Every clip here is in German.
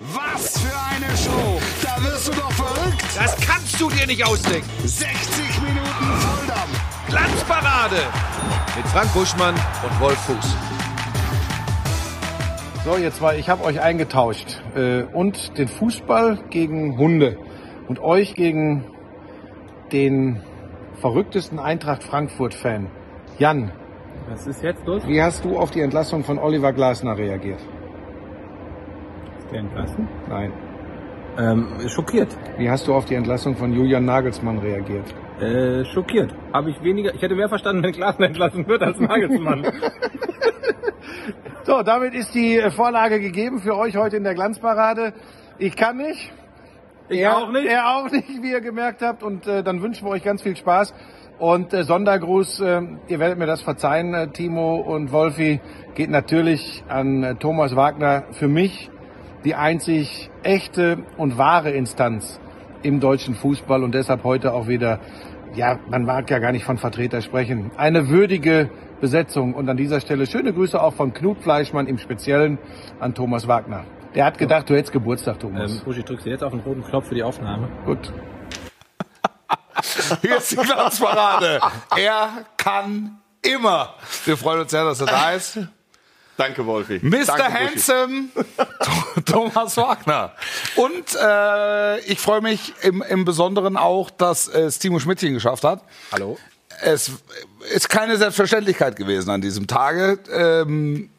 Was für eine Show! Da wirst du doch verrückt! Das kannst du dir nicht ausdenken. 60 Minuten Volldampf! Glanzparade mit Frank Buschmann und Wolf Fuß. So, ihr zwei, ich habe euch eingetauscht. Äh, und den Fußball gegen Hunde. Und euch gegen den verrücktesten Eintracht Frankfurt-Fan. Jan, Was ist jetzt los? wie hast du auf die Entlassung von Oliver Glasner reagiert? Der entlassen? Nein. Ähm, schockiert. Wie hast du auf die Entlassung von Julian Nagelsmann reagiert? Äh, schockiert. Habe ich weniger, ich hätte mehr verstanden, wenn Glasner entlassen wird als Nagelsmann. So, damit ist die Vorlage gegeben für euch heute in der Glanzparade. Ich kann nicht. Ich er, auch nicht. Er auch nicht, wie ihr gemerkt habt. Und äh, dann wünschen wir euch ganz viel Spaß. Und äh, Sondergruß, äh, ihr werdet mir das verzeihen, äh, Timo und Wolfi, geht natürlich an äh, Thomas Wagner. Für mich die einzig echte und wahre Instanz im deutschen Fußball und deshalb heute auch wieder, ja, man mag ja gar nicht von Vertreter sprechen, eine würdige Besetzung. Und an dieser Stelle schöne Grüße auch von Knut Fleischmann im Speziellen an Thomas Wagner. Der hat gedacht, du hättest Geburtstag, Thomas. ähm, Buschi, drückst du jetzt auf den roten Knopf für die Aufnahme? Gut. Hier ist die Glanzparade. Er kann immer. Wir freuen uns sehr, dass er da ist. Danke, Wolfi. Mr. Danke. Handsome, Thomas Wagner. Und äh, ich freue mich im, im Besonderen auch, dass es Timo Schmidtchen geschafft hat. Hallo? Es ist keine Selbstverständlichkeit gewesen an diesem Tage. Ähm,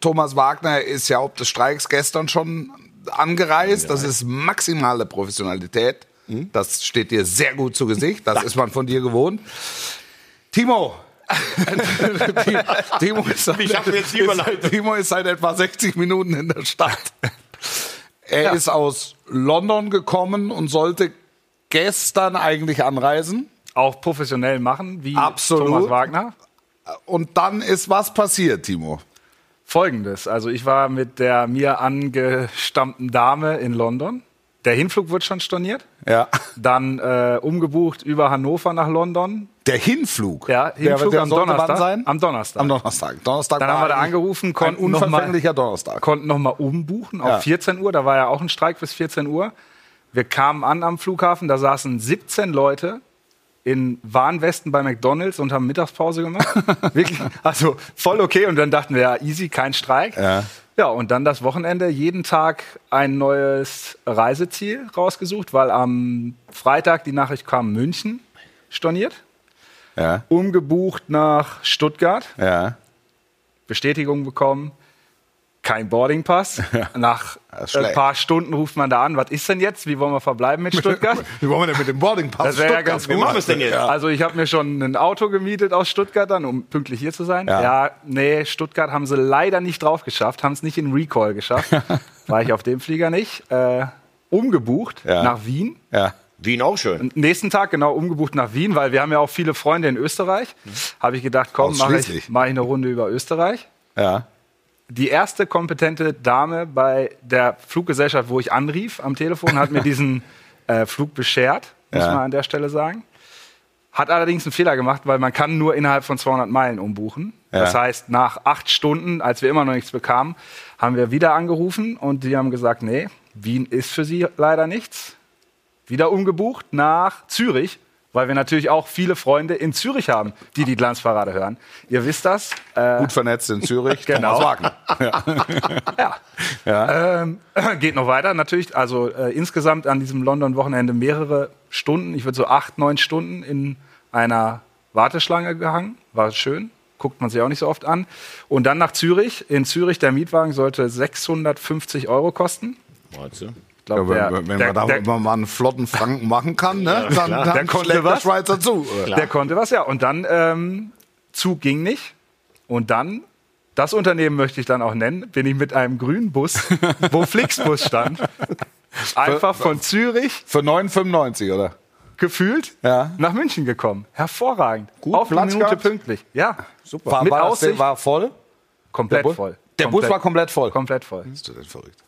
Thomas Wagner ist ja ob des Streiks gestern schon angereist. Das ist maximale Professionalität. Das steht dir sehr gut zu Gesicht. Das ist man von dir gewohnt. Timo. Timo, ist seit, schaffen wir jetzt Überleitung? Timo ist seit etwa 60 Minuten in der Stadt. Er ist aus London gekommen und sollte gestern eigentlich anreisen. auch professionell machen, wie Absolut. Thomas Wagner. Und dann ist was passiert, Timo. Folgendes, also ich war mit der mir angestammten Dame in London. Der Hinflug wird schon storniert. Ja. Dann äh, umgebucht über Hannover nach London. Der Hinflug. Ja, Hinflug der am sollte wann Donnerstag. sein? Am Donnerstag. Am Donnerstag. Donnerstag Dann haben wir da angerufen, konnten noch mal- unverfänglicher Donnerstag. Konnten nochmal umbuchen auf Ja. 14 Uhr. Da war ja auch ein Streik bis 14 Uhr. Wir kamen an am Flughafen, da saßen 17 Leute in Warnwesten bei McDonalds und haben Mittagspause gemacht. Wirklich, also voll okay. Und dann dachten wir, ja, easy, kein Streik. Ja. Ja, und dann das Wochenende jeden Tag ein neues Reiseziel rausgesucht, weil am Freitag die Nachricht kam, München storniert. Ja. Umgebucht nach Stuttgart. Ja. Bestätigung bekommen, kein Boardingpass. Nach ist ein paar Stunden ruft man da an, was ist denn jetzt? Wie wollen wir verbleiben mit Stuttgart? Wie wollen wir denn mit dem Boardingpass? Das wäre ja ganz Wie gut. machen wir es denn jetzt? Also ich habe mir schon ein Auto gemietet aus Stuttgart dann, um pünktlich hier zu sein. Ja. Ja, nee, Stuttgart haben sie leider nicht drauf geschafft, haben es nicht in Recall geschafft. War ich auf dem Flieger nicht. Äh, umgebucht Ja. nach Wien. Ja. Wien auch schön. Nächsten Tag genau umgebucht nach Wien, weil wir haben ja auch viele Freunde in Österreich. Habe ich gedacht, komm, mache ich, mach ich eine Runde über Österreich. Ja. Die erste kompetente Dame bei der Fluggesellschaft, wo ich anrief am Telefon, hat mir diesen äh, Flug beschert, muss Ja. man an der Stelle sagen. Hat allerdings einen Fehler gemacht, weil man kann nur innerhalb von 200 Meilen umbuchen. Ja. Das heißt, nach acht Stunden, als wir immer noch nichts bekamen, haben wir wieder angerufen und die haben gesagt, nee, Wien ist für sie leider nichts. Wieder umgebucht nach Zürich, weil wir natürlich auch viele Freunde in Zürich haben, die die Glanzparade hören. Ihr wisst das. Äh, Gut vernetzt in Zürich. Genau. Thomas Wagner. Ja. Ähm, geht noch weiter, natürlich. Also äh, insgesamt an diesem London-Wochenende mehrere Stunden, ich würde so acht, neun Stunden in einer Warteschlange gehangen. War schön. Guckt man sich auch nicht so oft an. Und dann nach Zürich. In Zürich, der Mietwagen sollte 650 Euro kosten. Ich glaub, Ja, der, wenn wenn der, man da der, mal einen flotten Franken machen kann, ne? dann, dann Der konnte schlägt der was. Schweizer zu. der konnte was, ja. Und dann, ähm, Zug ging nicht. Und dann, das Unternehmen möchte ich dann auch nennen, bin ich mit einem grünen Bus, wo Flixbus stand, einfach von Zürich Für 9,95, oder? gefühlt Ja. nach München gekommen. Hervorragend. Gut, Auf Platz Minute gehabt? pünktlich. Ja, super. War, Mit war, das, Aussicht, war voll? komplett Bus? voll. Der komplett, Bus war komplett voll. komplett voll. Bist du denn verrückt?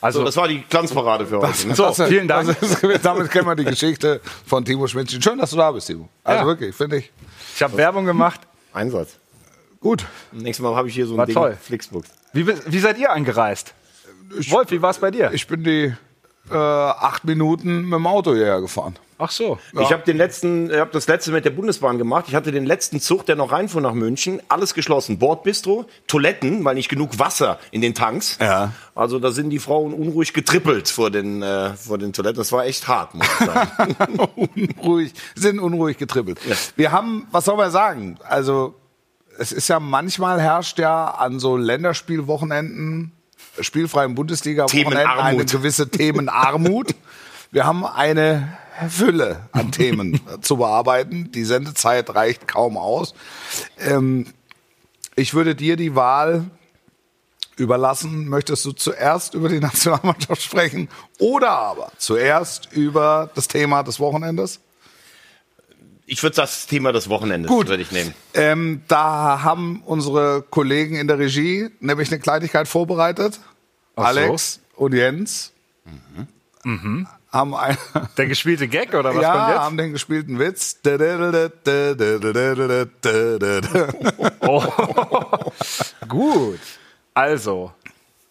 Also, So, das war die Glanzparade für heute. Ne? so, Das vielen Dank. das ist- damit kennen wir die Geschichte von Timo Schmidt. Schön, dass du da bist, Timo. Also Ja. wirklich, finde ich. Ich habe Werbung gemacht. Einsatz. Gut. Nächstes Mal habe ich hier so ein War Ding. toll. Flixbus. Wie, wie seid ihr angereist? Wolf, wie war es bei dir? Ich bin die äh, acht Minuten mit dem Auto hierher gefahren. Ach so. Ich habe den letzten, ich habe das letzte mit der Bundesbahn gemacht. Ich hatte den letzten Zug, der noch reinfuhr nach München, alles geschlossen. Bordbistro, Toiletten, weil nicht genug Wasser in den Tanks. Ja. Also da sind die Frauen unruhig getrippelt vor den äh, vor den Toiletten. Das war echt hart, muss ich sagen. unruhig, sind unruhig getribbelt. Wir haben, was soll man sagen? Also, es ist ja manchmal herrscht ja an so Länderspielwochenenden, spielfreien Bundesliga-Wochenenden eine gewisse Themenarmut. Wir haben eine Fülle an Themen zu bearbeiten. Die Sendezeit reicht kaum aus. Ähm, ich würde dir die Wahl überlassen. Möchtest du zuerst über die Nationalmannschaft sprechen oder aber zuerst über das Thema des Wochenendes? Ich würde das Thema des Wochenendes Gut. würde ich nehmen. Ähm, da haben unsere Kollegen in der Regie nämlich eine Kleinigkeit vorbereitet. so. Alex und Jens haben, ein, Der gespielte Gag oder was ja, kommt jetzt? haben den gespielten Witz. Oh. Gut. Also,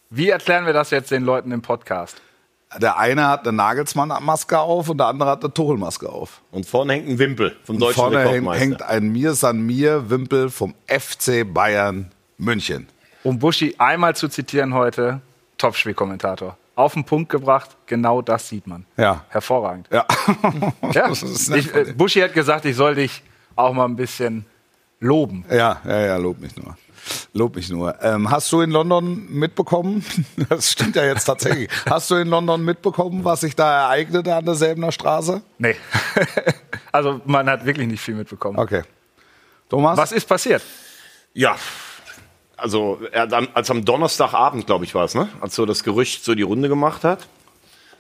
wie erklären wir das jetzt den Leuten im Podcast? Der eine hat eine Nagelsmann-Maske auf und der andere hat eine Tuchel-Maske auf. Und vorne hängt ein Wimpel vom deutschen Vorne hängt, ein Mir San Mir Wimpel vom FC Bayern München. Um Buschi einmal zu zitieren heute, Topspielkommentator. Auf den Punkt gebracht, genau das sieht man. Ja. Hervorragend. Ja. Ja. Ich, äh. Buschi hat gesagt, ich soll dich auch mal ein bisschen loben. Ja, ja, ja, lob mich nur. Lob mich nur. Ähm, hast du in London mitbekommen? Das stimmt ja jetzt tatsächlich. Hast du in London mitbekommen, was sich da ereignete an der Selbener Straße? Nee. also man hat wirklich nicht viel mitbekommen. Okay. Thomas? Was ist passiert? Ja, also er als am Donnerstagabend, glaube ich, war es, ne? Als so das Gerücht so die Runde gemacht hat,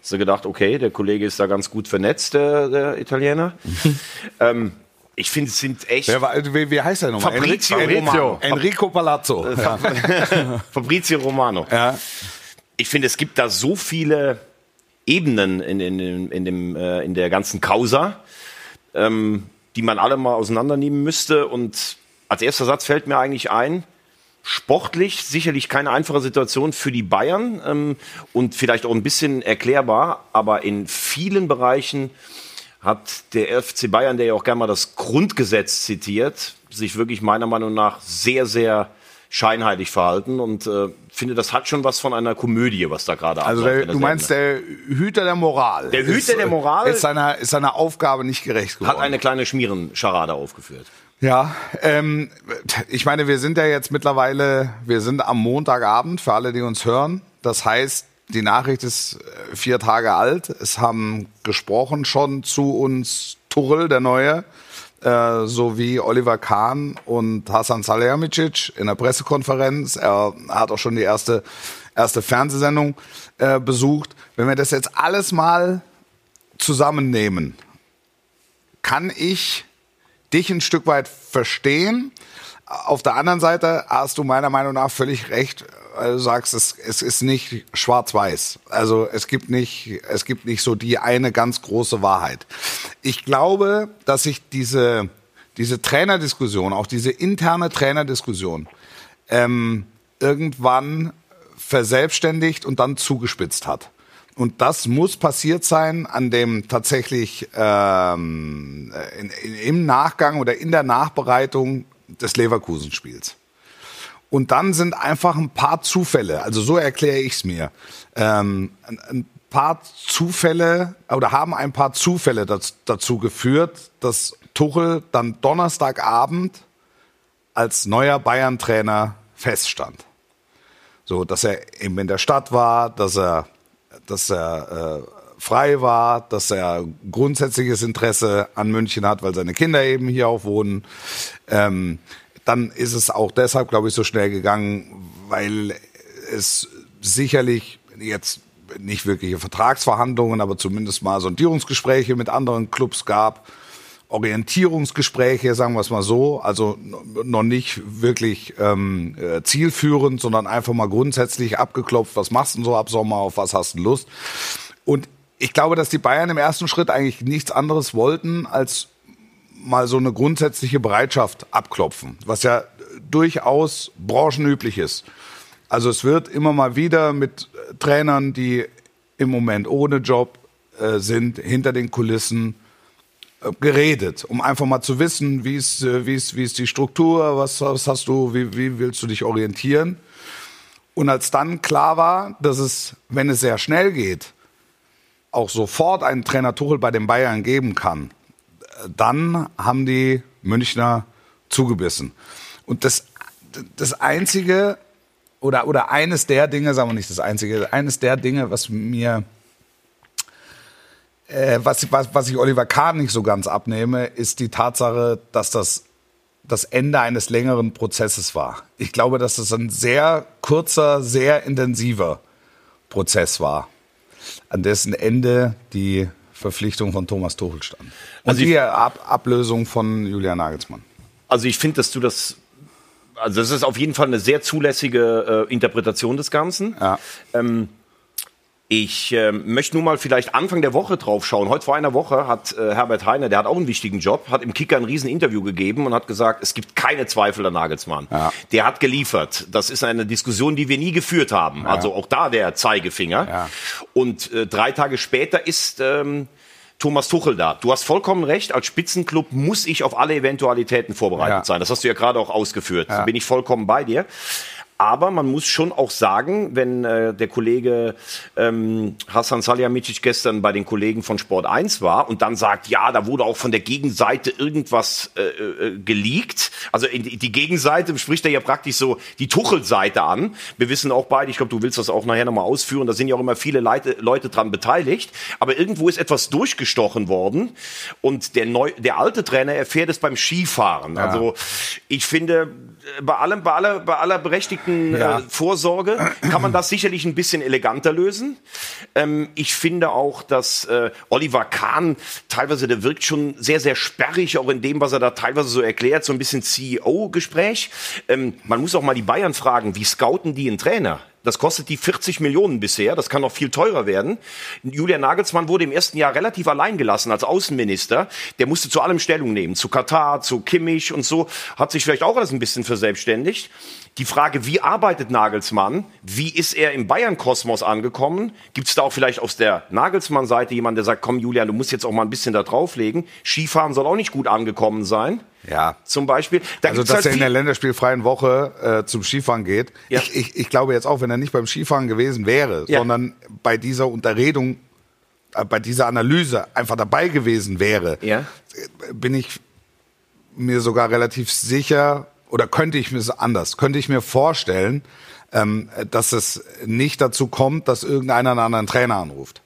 hast du gedacht, okay, der Kollege ist da ganz gut vernetzt, der, der Italiener. ähm, ich finde, es sind echt Wer war, wie, wie heißt der nochmal? Fabrizio Enrico, Romano. Enrico Palazzo. Ja. Fabrizio Romano. Ja. Ich finde, es gibt da so viele Ebenen in, in, in, in, dem, äh, in der ganzen Causa, ähm, die man alle mal auseinandernehmen müsste. Und als erster Satz fällt mir eigentlich ein, sportlich sicherlich keine einfache Situation für die Bayern ähm, und vielleicht auch ein bisschen erklärbar, aber in vielen Bereichen hat der FC Bayern, der ja auch gerne mal das Grundgesetz zitiert, sich wirklich meiner Meinung nach sehr, sehr scheinheilig verhalten und äh, finde, das hat schon was von einer Komödie, was da gerade Also abläuft der du meinst der Hüter der Moral. Der Hüter der Moral- ist seiner, ist seiner Aufgabe nicht gerecht geworden. hat eine kleine Schmierenscharade aufgeführt. Ja, ähm, ich meine, wir sind ja jetzt mittlerweile, wir sind am Montagabend für alle, die uns hören. Das heißt, die Nachricht ist äh, vier Tage alt. Es haben gesprochen schon zu uns Tuchel, der Neue, äh, sowie Oliver Kahn und Hasan Salihamidzic in der Pressekonferenz. Er hat auch schon die erste, erste Fernsehsendung äh, besucht. Wenn wir das jetzt alles mal zusammennehmen, kann ich dich ein Stück weit verstehen. Auf der anderen Seite hast du meiner Meinung nach völlig recht, weil du sagst, es, es ist nicht schwarz-weiß. Also es gibt nicht, es gibt nicht so die eine ganz große Wahrheit. Ich glaube, dass sich diese, diese Trainerdiskussion, auch diese interne Trainerdiskussion, ähm, irgendwann verselbstständigt und dann zugespitzt hat. Und das muss passiert sein an dem tatsächlich ähm, in, in, im Nachgang oder in der Nachbereitung des Leverkusen-Spiels. Und dann sind einfach ein paar Zufälle, also so erkläre ich es mir, ähm, ein, paar Zufälle oder haben ein paar Zufälle das, dazu geführt, dass Tuchel dann Donnerstagabend als neuer Bayern-Trainer feststand. So, dass er eben in der Stadt war, dass er, dass er äh, frei war, dass er grundsätzliches Interesse an München hat, weil seine Kinder eben hier auch wohnen. Ähm, dann ist es auch deshalb, glaube ich, so schnell gegangen, weil es sicherlich jetzt nicht wirkliche Vertragsverhandlungen, aber zumindest mal Sondierungsgespräche mit anderen Clubs gab. Orientierungsgespräche, sagen wir es mal so, also noch nicht wirklich ähm, äh, zielführend, sondern einfach mal grundsätzlich abgeklopft, was machst du so ab Sommer, auf was hast du Lust? Und ich glaube, dass die Bayern im ersten Schritt eigentlich nichts anderes wollten, als mal so eine grundsätzliche Bereitschaft abklopfen, was ja durchaus branchenüblich ist. Also es wird immer mal wieder mit äh, Trainern, die im Moment ohne Job äh, sind, hinter den Kulissen geredet, um einfach mal zu wissen, wie ist, äh, wie ist, wie ist die Struktur, was, was hast du, wie, wie willst du dich orientieren. Und als dann klar war, dass es, wenn es sehr schnell geht, auch sofort einen Trainer Tuchel bei den Bayern geben kann, äh, dann haben die Münchner zugebissen. Und das, das einzige oder, oder eines der Dinge, sagen wir nicht das einzige, eines der Dinge, was mir, äh, was, was, was ich Oliver Kahn nicht so ganz abnehme, ist die Tatsache, dass das das Ende eines längeren Prozesses war. Ich glaube, dass es ein sehr kurzer, sehr intensiver Prozess war, an dessen Ende die Verpflichtung von Thomas Tuchel stand. Und Also die Ab Ablösung von Julian Nagelsmann. Also ich finde, dass du das, also das ist auf jeden Fall eine sehr zulässige äh, Interpretation des Ganzen. Ja. Ähm, ich ähm, möchte nur mal vielleicht Anfang der Woche drauf schauen. Heute vor einer Woche hat äh, Herbert Heine, der hat auch einen wichtigen Job, hat im Kicker ein riesen Interview gegeben und hat gesagt, es gibt keine Zweifel an Nagelsmann. Ja. Der hat geliefert. Das ist eine Diskussion, die wir nie geführt haben. Also auch da der Zeigefinger. Ja. Und äh, drei Tage später ist ähm, Thomas Tuchel da. Du hast vollkommen recht, als Spitzenclub muss ich auf alle Eventualitäten vorbereitet Ja. sein. Das hast du ja gerade auch ausgeführt. Da bin ich vollkommen bei dir. Aber man muss schon auch sagen, wenn äh, der Kollege ähm, Hassan Salihamidzic gestern bei den Kollegen von Sport 1 war und dann sagt, ja, da wurde auch von der Gegenseite irgendwas äh, äh, geleakt. Also die, Gegenseite spricht er ja praktisch so die Tuchel-Seite an. Wir wissen auch beide, ich glaube, du willst das auch nachher nochmal ausführen, da sind ja auch immer viele Leute, Leute dran beteiligt. Aber irgendwo ist etwas durchgestochen worden und der, neu, der alte Trainer erfährt es beim Skifahren. Also ich finde, bei allem, bei aller, bei aller berechtigten Ja. äh, Vorsorge kann man das sicherlich ein bisschen eleganter lösen. Ähm, ich finde auch, dass äh, Oliver Kahn teilweise, der wirkt schon sehr, sehr sperrig, auch in dem, was er da teilweise so erklärt, so ein bisschen CEO-Gespräch. Ähm, man muss auch mal die Bayern fragen, wie scouten die einen Trainer? Das kostet die 40 Millionen bisher. Das kann noch viel teurer werden. Julian Nagelsmann wurde im ersten Jahr relativ allein gelassen als Außenminister. Der musste zu allem Stellung nehmen. Zu Katar, zu Kimmich und so. Hat sich vielleicht auch alles ein bisschen verselbstständigt. Die Frage, wie arbeitet Nagelsmann? Wie ist er im Bayern-Kosmos angekommen? Gibt es da auch vielleicht aus der Nagelsmann-Seite jemanden, der sagt, komm Julian, du musst jetzt auch mal ein bisschen da drauflegen. Skifahren soll auch nicht gut angekommen sein. Ja. Zum Beispiel. Da Also, dass halt er in der länderspielfreien Woche äh, zum Skifahren geht. Ja. Ich, ich, ich glaube jetzt auch, wenn er nicht beim Skifahren gewesen wäre, Ja. sondern bei dieser Unterredung, äh, bei dieser Analyse einfach dabei gewesen wäre, Ja. äh, bin ich mir sogar relativ sicher, oder könnte ich mir anders, könnte ich mir vorstellen, ähm, dass es nicht dazu kommt, dass irgendeiner einen anderen Trainer anruft.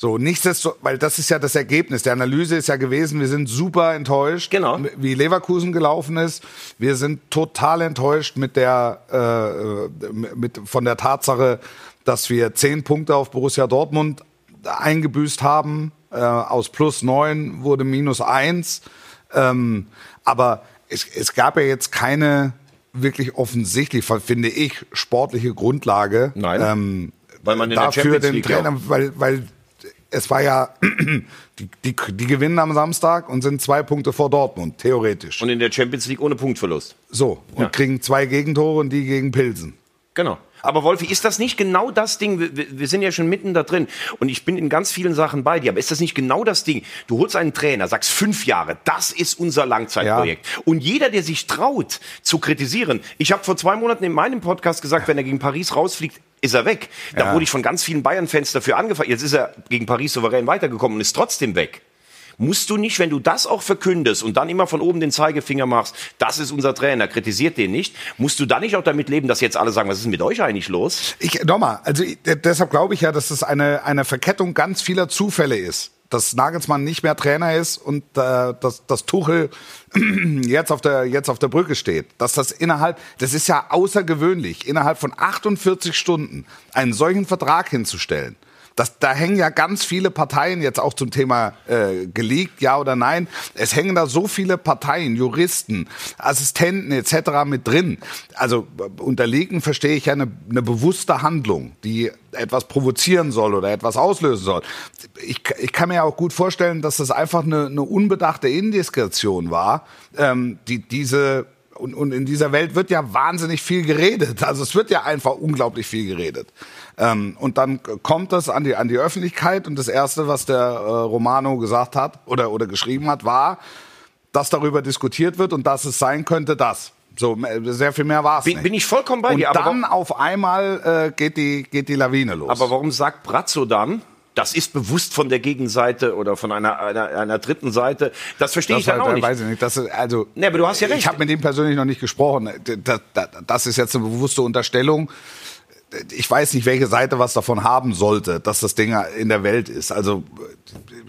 So, nichtsdestotrotz, weil das ist ja das Ergebnis. Der Analyse ist ja gewesen, wir sind super enttäuscht, Genau. wie Leverkusen gelaufen ist. Wir sind total enttäuscht mit der, äh, mit, von der Tatsache, dass wir zehn Punkte auf Borussia Dortmund eingebüßt haben. Äh, aus plus neun wurde minus eins. Ähm, aber es, es gab ja jetzt keine wirklich offensichtlich, finde ich, sportliche Grundlage. Nein. Ähm, Weil man dafür den Trainer, weil, weil es war ja, die, die, die gewinnen am Samstag und sind zwei Punkte vor Dortmund, theoretisch. Und in der Champions League ohne Punktverlust. so, und Ja. kriegen zwei Gegentore und die gegen Pilsen. Genau. Aber Wolfi, ist das nicht genau das Ding? Wir, wir- sind ja schon mitten da drin und ich bin in ganz vielen Sachen bei dir. Aber ist das nicht genau das Ding? Du holst einen Trainer, sagst fünf Jahre, das ist unser Langzeitprojekt. Und jeder, der sich traut zu kritisieren, ich habe vor zwei Monaten in meinem Podcast gesagt, wenn er gegen Paris rausfliegt, ist er weg. Da Ja. wurde ich von ganz vielen Bayern-Fans dafür angefragt. Jetzt ist er gegen Paris souverän weitergekommen und ist trotzdem weg. Musst du nicht, wenn du das auch verkündest und dann immer von oben den Zeigefinger machst, das ist unser Trainer, kritisiert den nicht, musst du dann nicht auch damit leben, dass jetzt alle sagen, was ist mit euch eigentlich los? Ich, nochmal, also ich, de- deshalb glaube ich ja, dass es eine, eine Verkettung ganz vieler Zufälle ist. Dass Nagelsmann nicht mehr Trainer ist und äh, dass, dass Tuchel jetzt auf, der, jetzt auf der Brücke steht. Dass das innerhalb, das ist ja außergewöhnlich, innerhalb von 48 Stunden einen solchen Vertrag hinzustellen. Das, da hängen ja ganz viele Parteien jetzt auch zum Thema äh, geleakt, ja oder nein. Es hängen da so viele Parteien, Juristen, Assistenten etc. mit drin. Also äh, unterliegen verstehe ich ja eine, eine bewusste Handlung, die etwas provozieren soll oder etwas auslösen soll. Ich, ich kann mir auch gut vorstellen, dass das einfach eine, eine unbedachte Indiskretion war, ähm, die diese und, und in dieser Welt wird ja wahnsinnig viel geredet. Also es wird ja einfach unglaublich viel geredet. Ähm, und dann kommt das an die, an die Öffentlichkeit und das Erste, was der äh, Romano gesagt hat oder, oder geschrieben hat, war, dass darüber diskutiert wird und dass es sein könnte, dass. So, äh, sehr viel mehr war es Bin, bin ich vollkommen bei und dir. Aber, dann auf einmal äh, geht, die, geht die Lawine los. aber warum sagt Brazzo dann, das ist bewusst von der Gegenseite oder von einer, einer, einer dritten Seite? Das verstehe das ich dann halt, auch nicht. weiß ich nicht. Das ist, also, Nee, aber du hast ja recht. Ich habe mit ihm persönlich noch nicht gesprochen. Das, das, das ist jetzt eine bewusste Unterstellung. Ich weiß nicht, welche Seite was davon haben sollte, dass das Ding in der Welt ist. Also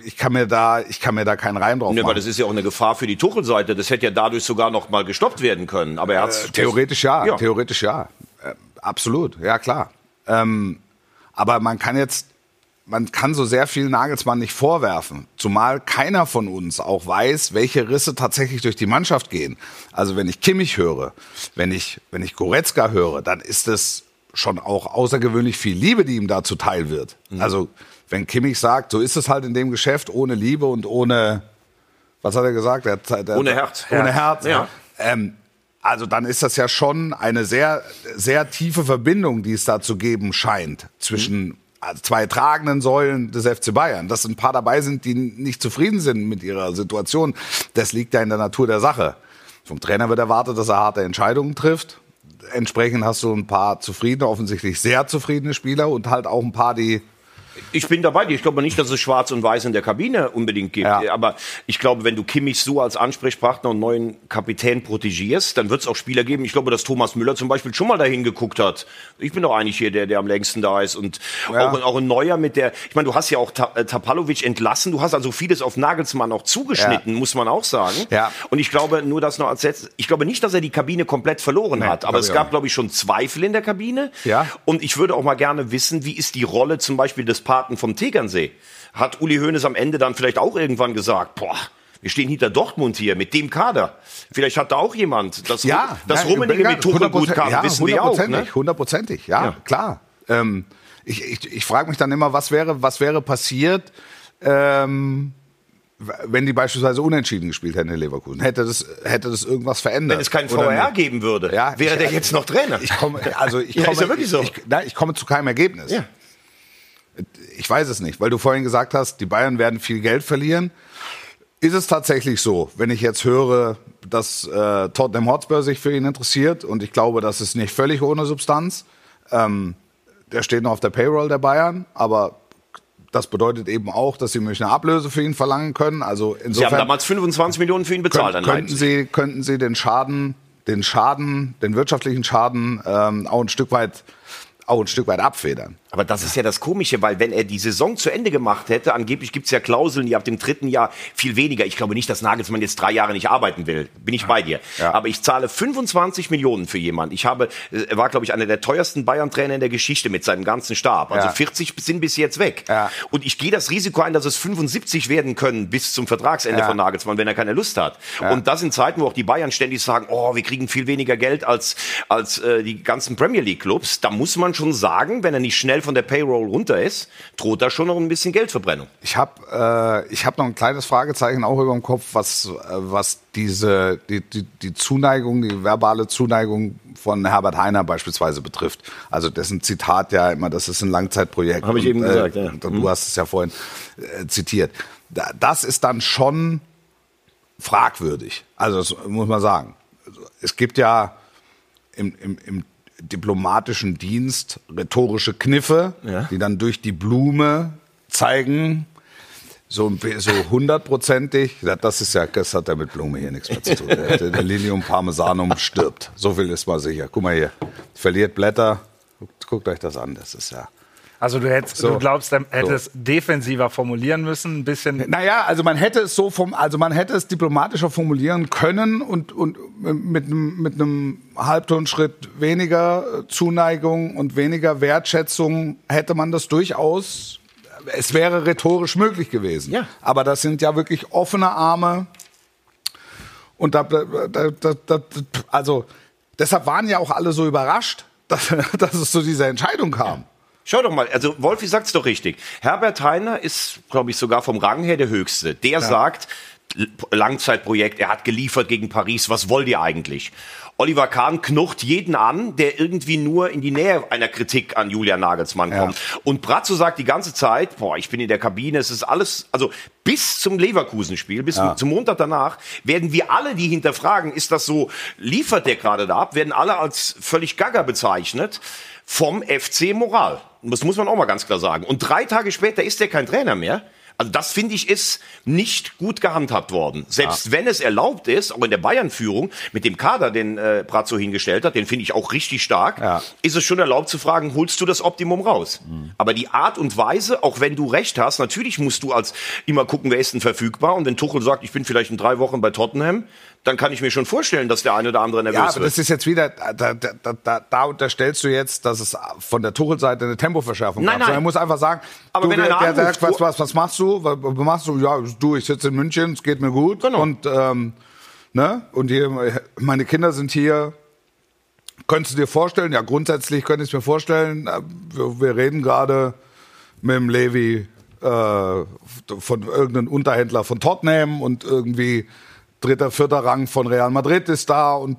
ich kann mir da, ich kann mir da keinen Reim drauf machen. weil das ist ja auch eine Gefahr für die Tuchel-Seite. Das hätte ja dadurch sogar noch mal gestoppt werden können. Aber er hat Äh, Theoretisch ja, Ja. theoretisch ja. Äh, absolut, ja klar. Ähm, aber man kann jetzt, man kann so sehr viel Nagelsmann nicht vorwerfen. Zumal keiner von uns auch weiß, welche Risse tatsächlich durch die Mannschaft gehen. Also wenn ich Kimmich höre, wenn ich, wenn ich Goretzka höre, dann ist es schon auch außergewöhnlich viel Liebe, die ihm da zuteil wird. Mhm. Also wenn Kimmich sagt, so ist es halt in dem Geschäft, ohne Liebe und ohne, was hat er gesagt? Der, der, Ohne Herz. Ohne Herz. Ja. Ähm, also dann ist das ja schon eine sehr, sehr tiefe Verbindung, die es da zu geben scheint zwischen also zwei tragenden Säulen des FC Bayern. Dass ein paar dabei sind, die nicht zufrieden sind mit ihrer Situation, das liegt ja in der Natur der Sache. Vom Trainer wird erwartet, dass er harte Entscheidungen trifft. Entsprechend hast du ein paar zufriedene, offensichtlich sehr zufriedene Spieler und halt auch ein paar, die Ich bin dabei. Ich glaube nicht, dass es Schwarz und Weiß in der Kabine unbedingt gibt. Ja. Aber ich glaube, wenn du Kimmich so als Ansprechpartner und neuen Kapitän protegierst, dann wird es auch Spieler geben. Ich glaube, dass Thomas Müller zum Beispiel schon mal dahin geguckt hat. Ich bin doch eigentlich hier der, der am längsten da ist. Und Ja. auch, auch ein Neuer mit der, ich meine, du hast ja auch äh, Tapalovic entlassen. Du hast also vieles auf Nagelsmann auch zugeschnitten, muss man auch sagen. Ja. Und ich glaube, nur das noch als letztes, ich glaube nicht, dass er die Kabine komplett verloren hat. Aber es gab, glaube ich, schon Zweifel in der Kabine. Ja. Und ich würde auch mal gerne wissen, wie ist die Rolle zum Beispiel des Paten vom Tegernsee? Hat Uli Hoeneß am Ende dann vielleicht auch irgendwann gesagt, boah, wir stehen hinter Dortmund hier mit dem Kader. Vielleicht hat da auch jemand, das, Ja, das nein, Rummenigge mit Tuchel gut 100%, kam, ja, wissen wir auch. Ne? hundertprozentig, ja, Ja. klar. Ähm, ich ich, ich frage mich dann immer, was wäre, was wäre passiert, ähm, wenn die beispielsweise unentschieden gespielt hätten in Leverkusen? Hätte das, hätte das irgendwas verändert? Wenn es keinen VR geben würde, Ja, wäre ich- der jetzt noch Trainer. Ich komme, also ich Ja, komme, ist ja wirklich so. Ich, nein, ich komme zu keinem Ergebnis. Ja. Ich weiß es nicht, weil du vorhin gesagt hast, die Bayern werden viel Geld verlieren. Ist es tatsächlich so, wenn ich jetzt höre, dass äh, Tottenham Hotspur sich für ihn interessiert und ich glaube, das ist nicht völlig ohne Substanz. Ähm, der steht noch auf der Payroll der Bayern, aber das bedeutet eben auch, dass sie nämlich eine Ablöse für ihn verlangen können. Also Sie insofern haben damals 25 Millionen für ihn bezahlt könnten, könnten sie könnten sie den Schaden, den Schaden, den wirtschaftlichen Schaden ähm, auch ein Stück weit auch ein Stück weit abfedern. Aber das ist ja das Komische, weil wenn er die Saison zu Ende gemacht hätte, angeblich gibt's ja Klauseln, die ab dem dritten Jahr viel weniger. Ich glaube nicht, dass Nagelsmann jetzt drei Jahre nicht arbeiten will. Bin ich bei dir. Ja. Aber ich zahle 25 Millionen für jemanden. Ich habe, äh, er war, glaube ich, einer der teuersten Bayern-Trainer in der Geschichte mit seinem ganzen Stab. Also Ja. 40 sind bis jetzt weg. Ja. Und ich gehe das Risiko ein, dass es 75 werden können bis zum Vertragsende von Nagelsmann, wenn er keine Lust hat. Und das in Zeiten, wo auch die Bayern ständig sagen, oh, wir kriegen viel weniger Geld als, als äh, die ganzen Premier League-Clubs. Da muss man schon sagen, wenn er nicht schnell von der Payroll runter ist, droht da schon noch ein bisschen Geldverbrennung. Ich habe äh, ich hab noch ein kleines Fragezeichen auch über dem Kopf, was, äh, was diese, die, die, die Zuneigung, die verbale Zuneigung von Herbert Heiner beispielsweise betrifft. Also dessen Zitat ja immer, das ist ein Langzeitprojekt. Habe ich Und, eben gesagt, ja. Du hast es ja vorhin äh, zitiert. Da, das ist dann schon fragwürdig. Also das muss man sagen. Also, Es gibt ja im, im, im diplomatischen Dienst rhetorische Kniffe, Ja. die dann durch die Blume zeigen, so, so hundertprozentig, das ist ja, das hat ja mit Blume hier nichts mehr zu tun. Der, der Lilium Parmesanum stirbt. So viel ist mal sicher. Guck mal hier, verliert Blätter. Guckt, guckt euch das an, das ist ja. Also du, hättest, So. du glaubst, er hätte So. es defensiver formulieren müssen, ein bisschen. Naja, also man hätte es so vom, also man hätte es diplomatischer formulieren können und, und mit einem, mit einem Halbtonschritt weniger Zuneigung und weniger Wertschätzung hätte man das durchaus, es wäre rhetorisch möglich gewesen. Ja. Aber das sind ja wirklich offene Arme und da, da, da, da, also deshalb waren ja auch alle so überrascht, dass, dass es zu dieser Entscheidung kam. Schau doch mal, also Wolfi sagt's doch richtig. Herbert Heiner ist, glaube ich, sogar vom Rang her der Höchste. Der sagt, L- Langzeitprojekt, er hat geliefert gegen Paris, was wollt ihr eigentlich? Oliver Kahn knocht jeden an, der irgendwie nur in die Nähe einer Kritik an Julian Nagelsmann kommt. Und Brazzo sagt die ganze Zeit, boah, ich bin in der Kabine, es ist alles, also bis zum Leverkusen-Spiel, bis zum Montag danach, werden wir alle, die hinterfragen, ist das so, liefert der gerade da ab, werden alle als völlig gaga bezeichnet vom FC Moral. Das muss man auch mal ganz klar sagen. Und drei Tage später ist er kein Trainer mehr. Also das finde ich ist nicht gut gehandhabt worden. Selbst wenn es erlaubt ist, auch in der Bayern-Führung mit dem Kader, den äh, Brazzo hingestellt hat, den finde ich auch richtig stark, Ja. ist es schon erlaubt zu fragen, holst du das Optimum raus? Aber die Art und Weise, auch wenn du recht hast, natürlich musst du als immer gucken, wer ist denn verfügbar. Und wenn Tuchel sagt, ich bin vielleicht in drei Wochen bei Tottenham, dann kann ich mir schon vorstellen, dass der eine oder andere nervös Ja, aber wird. das ist jetzt wieder, da, da, da, da, unterstellst du jetzt, dass es von der Tuchel-Seite eine Tempoverschärfung Nein, gab. nein. Sondern Er muss einfach sagen, Aber du, wenn der, der sagt, was, was, was machst du? Was, was machst du? Ja, du, ich sitze in München, es geht mir gut. Genau. Und, ähm, ne? Und hier, meine Kinder sind hier. Könntest du dir vorstellen? Ja, grundsätzlich könnte ich es mir vorstellen. Äh, Wir, wir reden gerade mit dem Levi äh, von irgendeinem Unterhändler von Tottenham und irgendwie dritter, vierter Rang von Real Madrid ist da und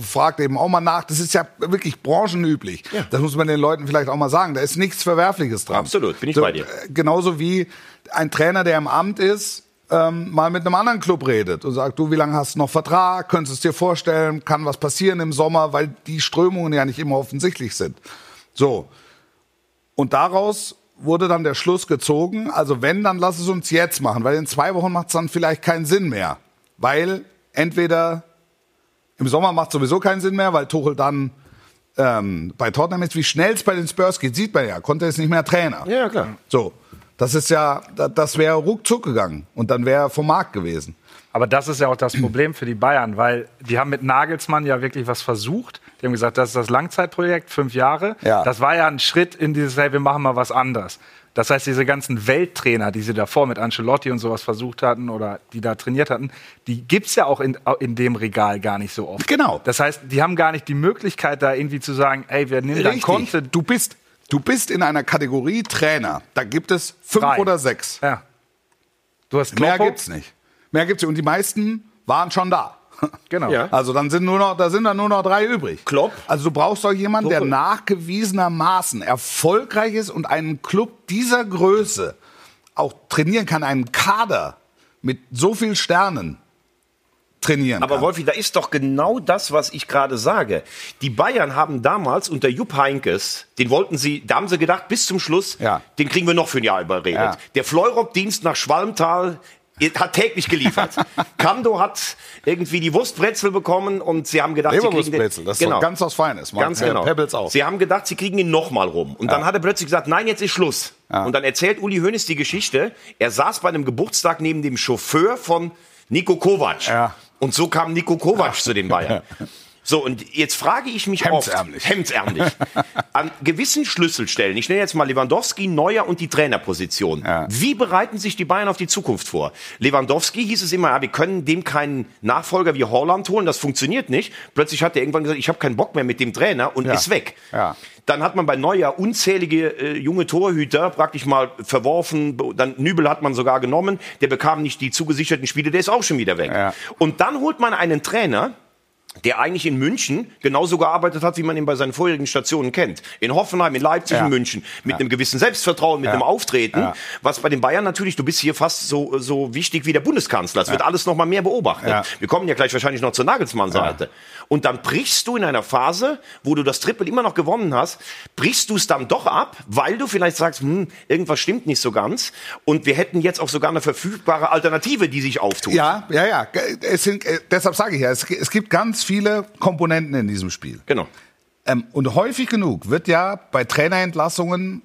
fragt eben auch mal nach. Das ist ja wirklich branchenüblich. Das muss man den Leuten vielleicht auch mal sagen. Da ist nichts Verwerfliches dran. Absolut, bin ich bei dir. äh, Genauso wie ein Trainer, der im Amt ist, ähm, mal mit einem anderen Club redet und sagt, du, wie lange hast du noch Vertrag? Könntest du es dir vorstellen? Kann was passieren im Sommer? Weil die Strömungen ja nicht immer offensichtlich sind. So. Und daraus wurde dann der Schluss gezogen, also wenn, dann lass es uns jetzt machen, weil in zwei Wochen macht es dann vielleicht keinen Sinn mehr. Weil entweder im Sommer macht sowieso keinen Sinn mehr, weil Tuchel dann ähm, bei Tottenham ist, wie schnell es bei den Spurs geht, sieht man ja, konnte jetzt nicht mehr Trainer. Ja, klar. So, das ist ja, da- das wäre ruckzuck gegangen und dann wäre er vom Markt gewesen. Aber das ist ja auch das Problem für die Bayern, weil die haben mit Nagelsmann ja wirklich was versucht. Die haben gesagt, das ist das Langzeitprojekt, fünf Jahre. Ja. Das war ja ein Schritt in dieses, hey, wir machen mal was anderes. Das heißt, diese ganzen Welttrainer, die sie davor mit Ancelotti und sowas versucht hatten oder die da trainiert hatten, die gibt's ja auch in, in dem Regal gar nicht so oft. Genau. Das heißt, die haben gar nicht die Möglichkeit, da irgendwie zu sagen, hey, wir nehmen dann Konte. Du bist, du bist in einer Kategorie Trainer. Da gibt es fünf Drei. oder sechs. Ja. Du hast Mehr Kloppo. gibt's nicht. Mehr gibt's nicht. Und die meisten waren schon da. Genau. Ja. Also dann sind nur noch, da sind dann nur noch drei übrig. Klopp. Also du brauchst doch jemanden, der Tuchel. nachgewiesenermaßen erfolgreich ist und einen Club dieser Größe auch trainieren kann, einen Kader mit so viel Sternen trainieren Aber kann. Wolfi, da ist doch genau das, was ich gerade sage. Die Bayern haben damals unter Jupp Heinkes, den wollten sie, da haben sie gedacht, bis zum Schluss, Ja. den kriegen wir noch für ein Jahr überredet. Ja. Der Fleurop-Dienst nach Schwalmtal hat täglich geliefert. Kando hat irgendwie die Wurstbrezel bekommen und sie haben gedacht, sie kriegen den, das ist doch ganz was Feines. Ganz genau. Pebbles auch. Sie haben gedacht, sie kriegen ihn nochmal rum. Und dann hat er plötzlich gesagt, nein, jetzt ist Schluss. Und dann erzählt Uli Hoeneß die Geschichte. Er saß bei einem Geburtstag neben dem Chauffeur von Nico Kovac. Ja. Und so kam Nico Kovac zu den Bayern. So, und jetzt frage ich mich Hemdsärmlich. oft, hemdsärmlich, an gewissen Schlüsselstellen, ich nenne jetzt mal Lewandowski, Neuer und die Trainerposition. Ja. Wie bereiten sich die Bayern auf die Zukunft vor? Lewandowski hieß es immer, ja, wir können dem keinen Nachfolger wie Holland holen, das funktioniert nicht. Plötzlich hat er irgendwann gesagt, ich habe keinen Bock mehr mit dem Trainer und Ja. ist weg. Ja. Dann hat man bei Neuer unzählige äh, junge Torhüter praktisch mal verworfen. Dann Nübel hat man sogar genommen. Der bekam nicht die zugesicherten Spiele, der ist auch schon wieder weg. Ja. Und dann holt man einen Trainer, der eigentlich in München genauso gearbeitet hat, wie man ihn bei seinen vorherigen Stationen kennt. In Hoffenheim, in Leipzig, Ja. in München. Mit einem gewissen Selbstvertrauen, mit einem Auftreten. Ja. Was bei den Bayern natürlich, du bist hier fast so, so wichtig wie der Bundeskanzler. Es wird alles noch mal mehr beobachtet. Ja. Wir kommen ja gleich wahrscheinlich noch zur Nagelsmann-Seite. Und dann brichst du in einer Phase, wo du das Triple immer noch gewonnen hast, brichst du es dann doch ab, weil du vielleicht sagst, hm, irgendwas stimmt nicht so ganz. Und wir hätten jetzt auch sogar eine verfügbare Alternative, die sich auftut. Ja, ja, ja. Es sind, äh, deshalb sage ich ja, es, es gibt ganz viele Komponenten in diesem Spiel. Genau. Ähm, und häufig genug wird ja bei Trainerentlassungen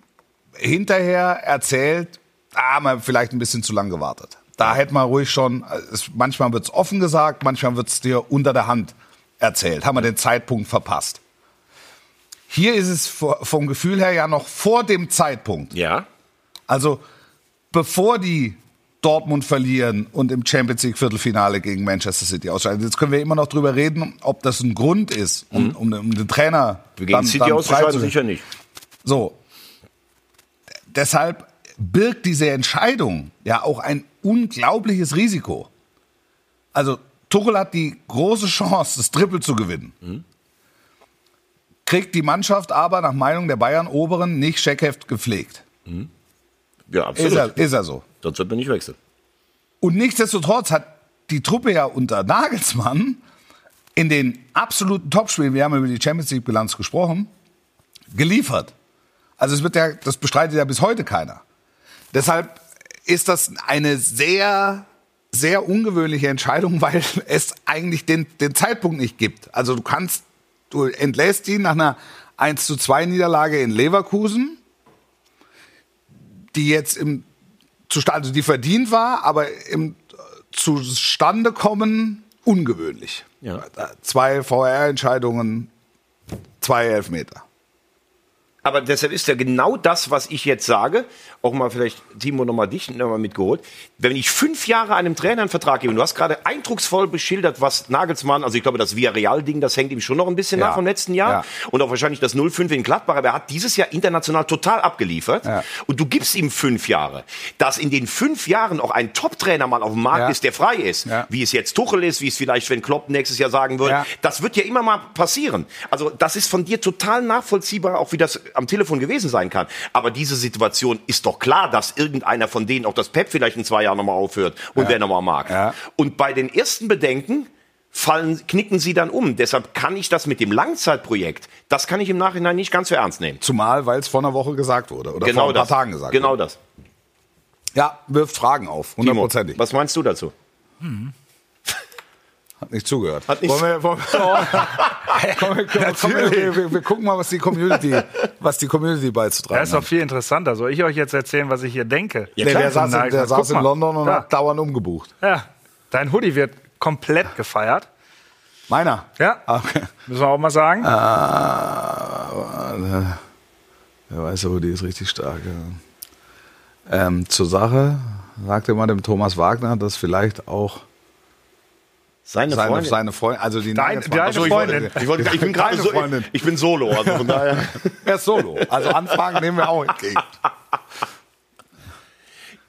hinterher erzählt, ah, man vielleicht ein bisschen zu lang gewartet. Da hätte man ruhig schon, äh, es, manchmal wird es offen gesagt, manchmal wird es dir unter der Hand erzählt. Haben wir den Zeitpunkt verpasst. Hier ist es vom Gefühl her ja noch vor dem Zeitpunkt. Ja. Also bevor die Dortmund verlieren und im Champions League Viertelfinale gegen Manchester City ausscheiden. Jetzt können wir immer noch drüber reden, ob das ein Grund ist, um, um, um den Trainer gegen City auszuscheiden, freizusetzen. sicher nicht. So. Deshalb birgt diese Entscheidung ja auch ein unglaubliches Risiko. Also Tuchel hat die große Chance, das Triple zu gewinnen. Kriegt die Mannschaft aber nach Meinung der Bayern Oberen nicht Scheckheft gepflegt. Ja, absolut. Ist er, ist er so. Sonst wird man nicht wechseln. Und nichtsdestotrotz hat die Truppe ja unter Nagelsmann in den absoluten Topspielen, wir haben über die Champions League Bilanz gesprochen, geliefert. Also es wird ja, das bestreitet ja bis heute keiner. Deshalb ist das eine sehr, sehr ungewöhnliche Entscheidung, weil es eigentlich den, den Zeitpunkt nicht gibt. Also du kannst, du entlässt ihn nach einer 1 zu 2 Niederlage in Leverkusen, die jetzt im Zustand, also die verdient war, aber im zustande kommen ungewöhnlich. Ja. Zwei VR-Entscheidungen, zwei Elfmeter. Aber deshalb ist ja genau das, was ich jetzt sage, auch mal vielleicht, Timo, nochmal dich nochmal mitgeholt. Wenn ich fünf Jahre einem Trainer einen Vertrag gebe, und du hast gerade eindrucksvoll beschildert, was Nagelsmann, also ich glaube, das Villarreal-Ding, das hängt ihm schon noch ein bisschen Ja. nach vom letzten Jahr. Ja. Und auch wahrscheinlich das 0-5 in Gladbach, aber er hat dieses Jahr international total abgeliefert. Ja. Und du gibst ihm fünf Jahre. Dass in den fünf Jahren auch ein Top-Trainer mal auf dem Markt ist, der frei ist, wie es jetzt Tuchel ist, wie es vielleicht, wenn Klopp nächstes Jahr sagen würde, das wird ja immer mal passieren. Also das ist von dir total nachvollziehbar, auch wie das am Telefon gewesen sein kann. Aber diese Situation ist doch klar, dass irgendeiner von denen, auch das Pep vielleicht in zwei Jahren nochmal aufhört und wer nochmal mag. Ja. Und bei den ersten Bedenken fallen, knicken sie dann um. Deshalb kann ich das mit dem Langzeitprojekt, das kann ich im Nachhinein nicht ganz so ernst nehmen. Zumal, weil es vor einer Woche gesagt wurde oder genau vor ein paar das. Tagen gesagt genau wurde. das. Ja, wirft Fragen auf, hundertprozentig. was meinst du dazu? Hat nicht zugehört. Hat nicht- wollen wir, wollen wir, komm, komm, komm, wir, wir, wir gucken mal, was die Community, was die Community beizutragen Das ist doch hat. viel interessanter. Soll ich euch jetzt erzählen, was ich hier denke? Nee, der saß, in- der saß in. London und Da. hat dauernd umgebucht. Ja, dein Hoodie wird komplett gefeiert. Meiner? Ja, Okay. müssen wir auch mal sagen. Ah, der weiße Hoodie ist richtig stark. Ja. Ähm, zur Sache sagte mal dem Thomas Wagner, dass vielleicht auch Seine, seine, Freundin. seine Freundin, also die Dein- deine Ach so, ich Freundin. wollte- ich, wollte, ich bin gerade so, Freundin. ich bin Solo, also von daher. Er ist Solo. Also Anfragen nehmen wir auch entgegen.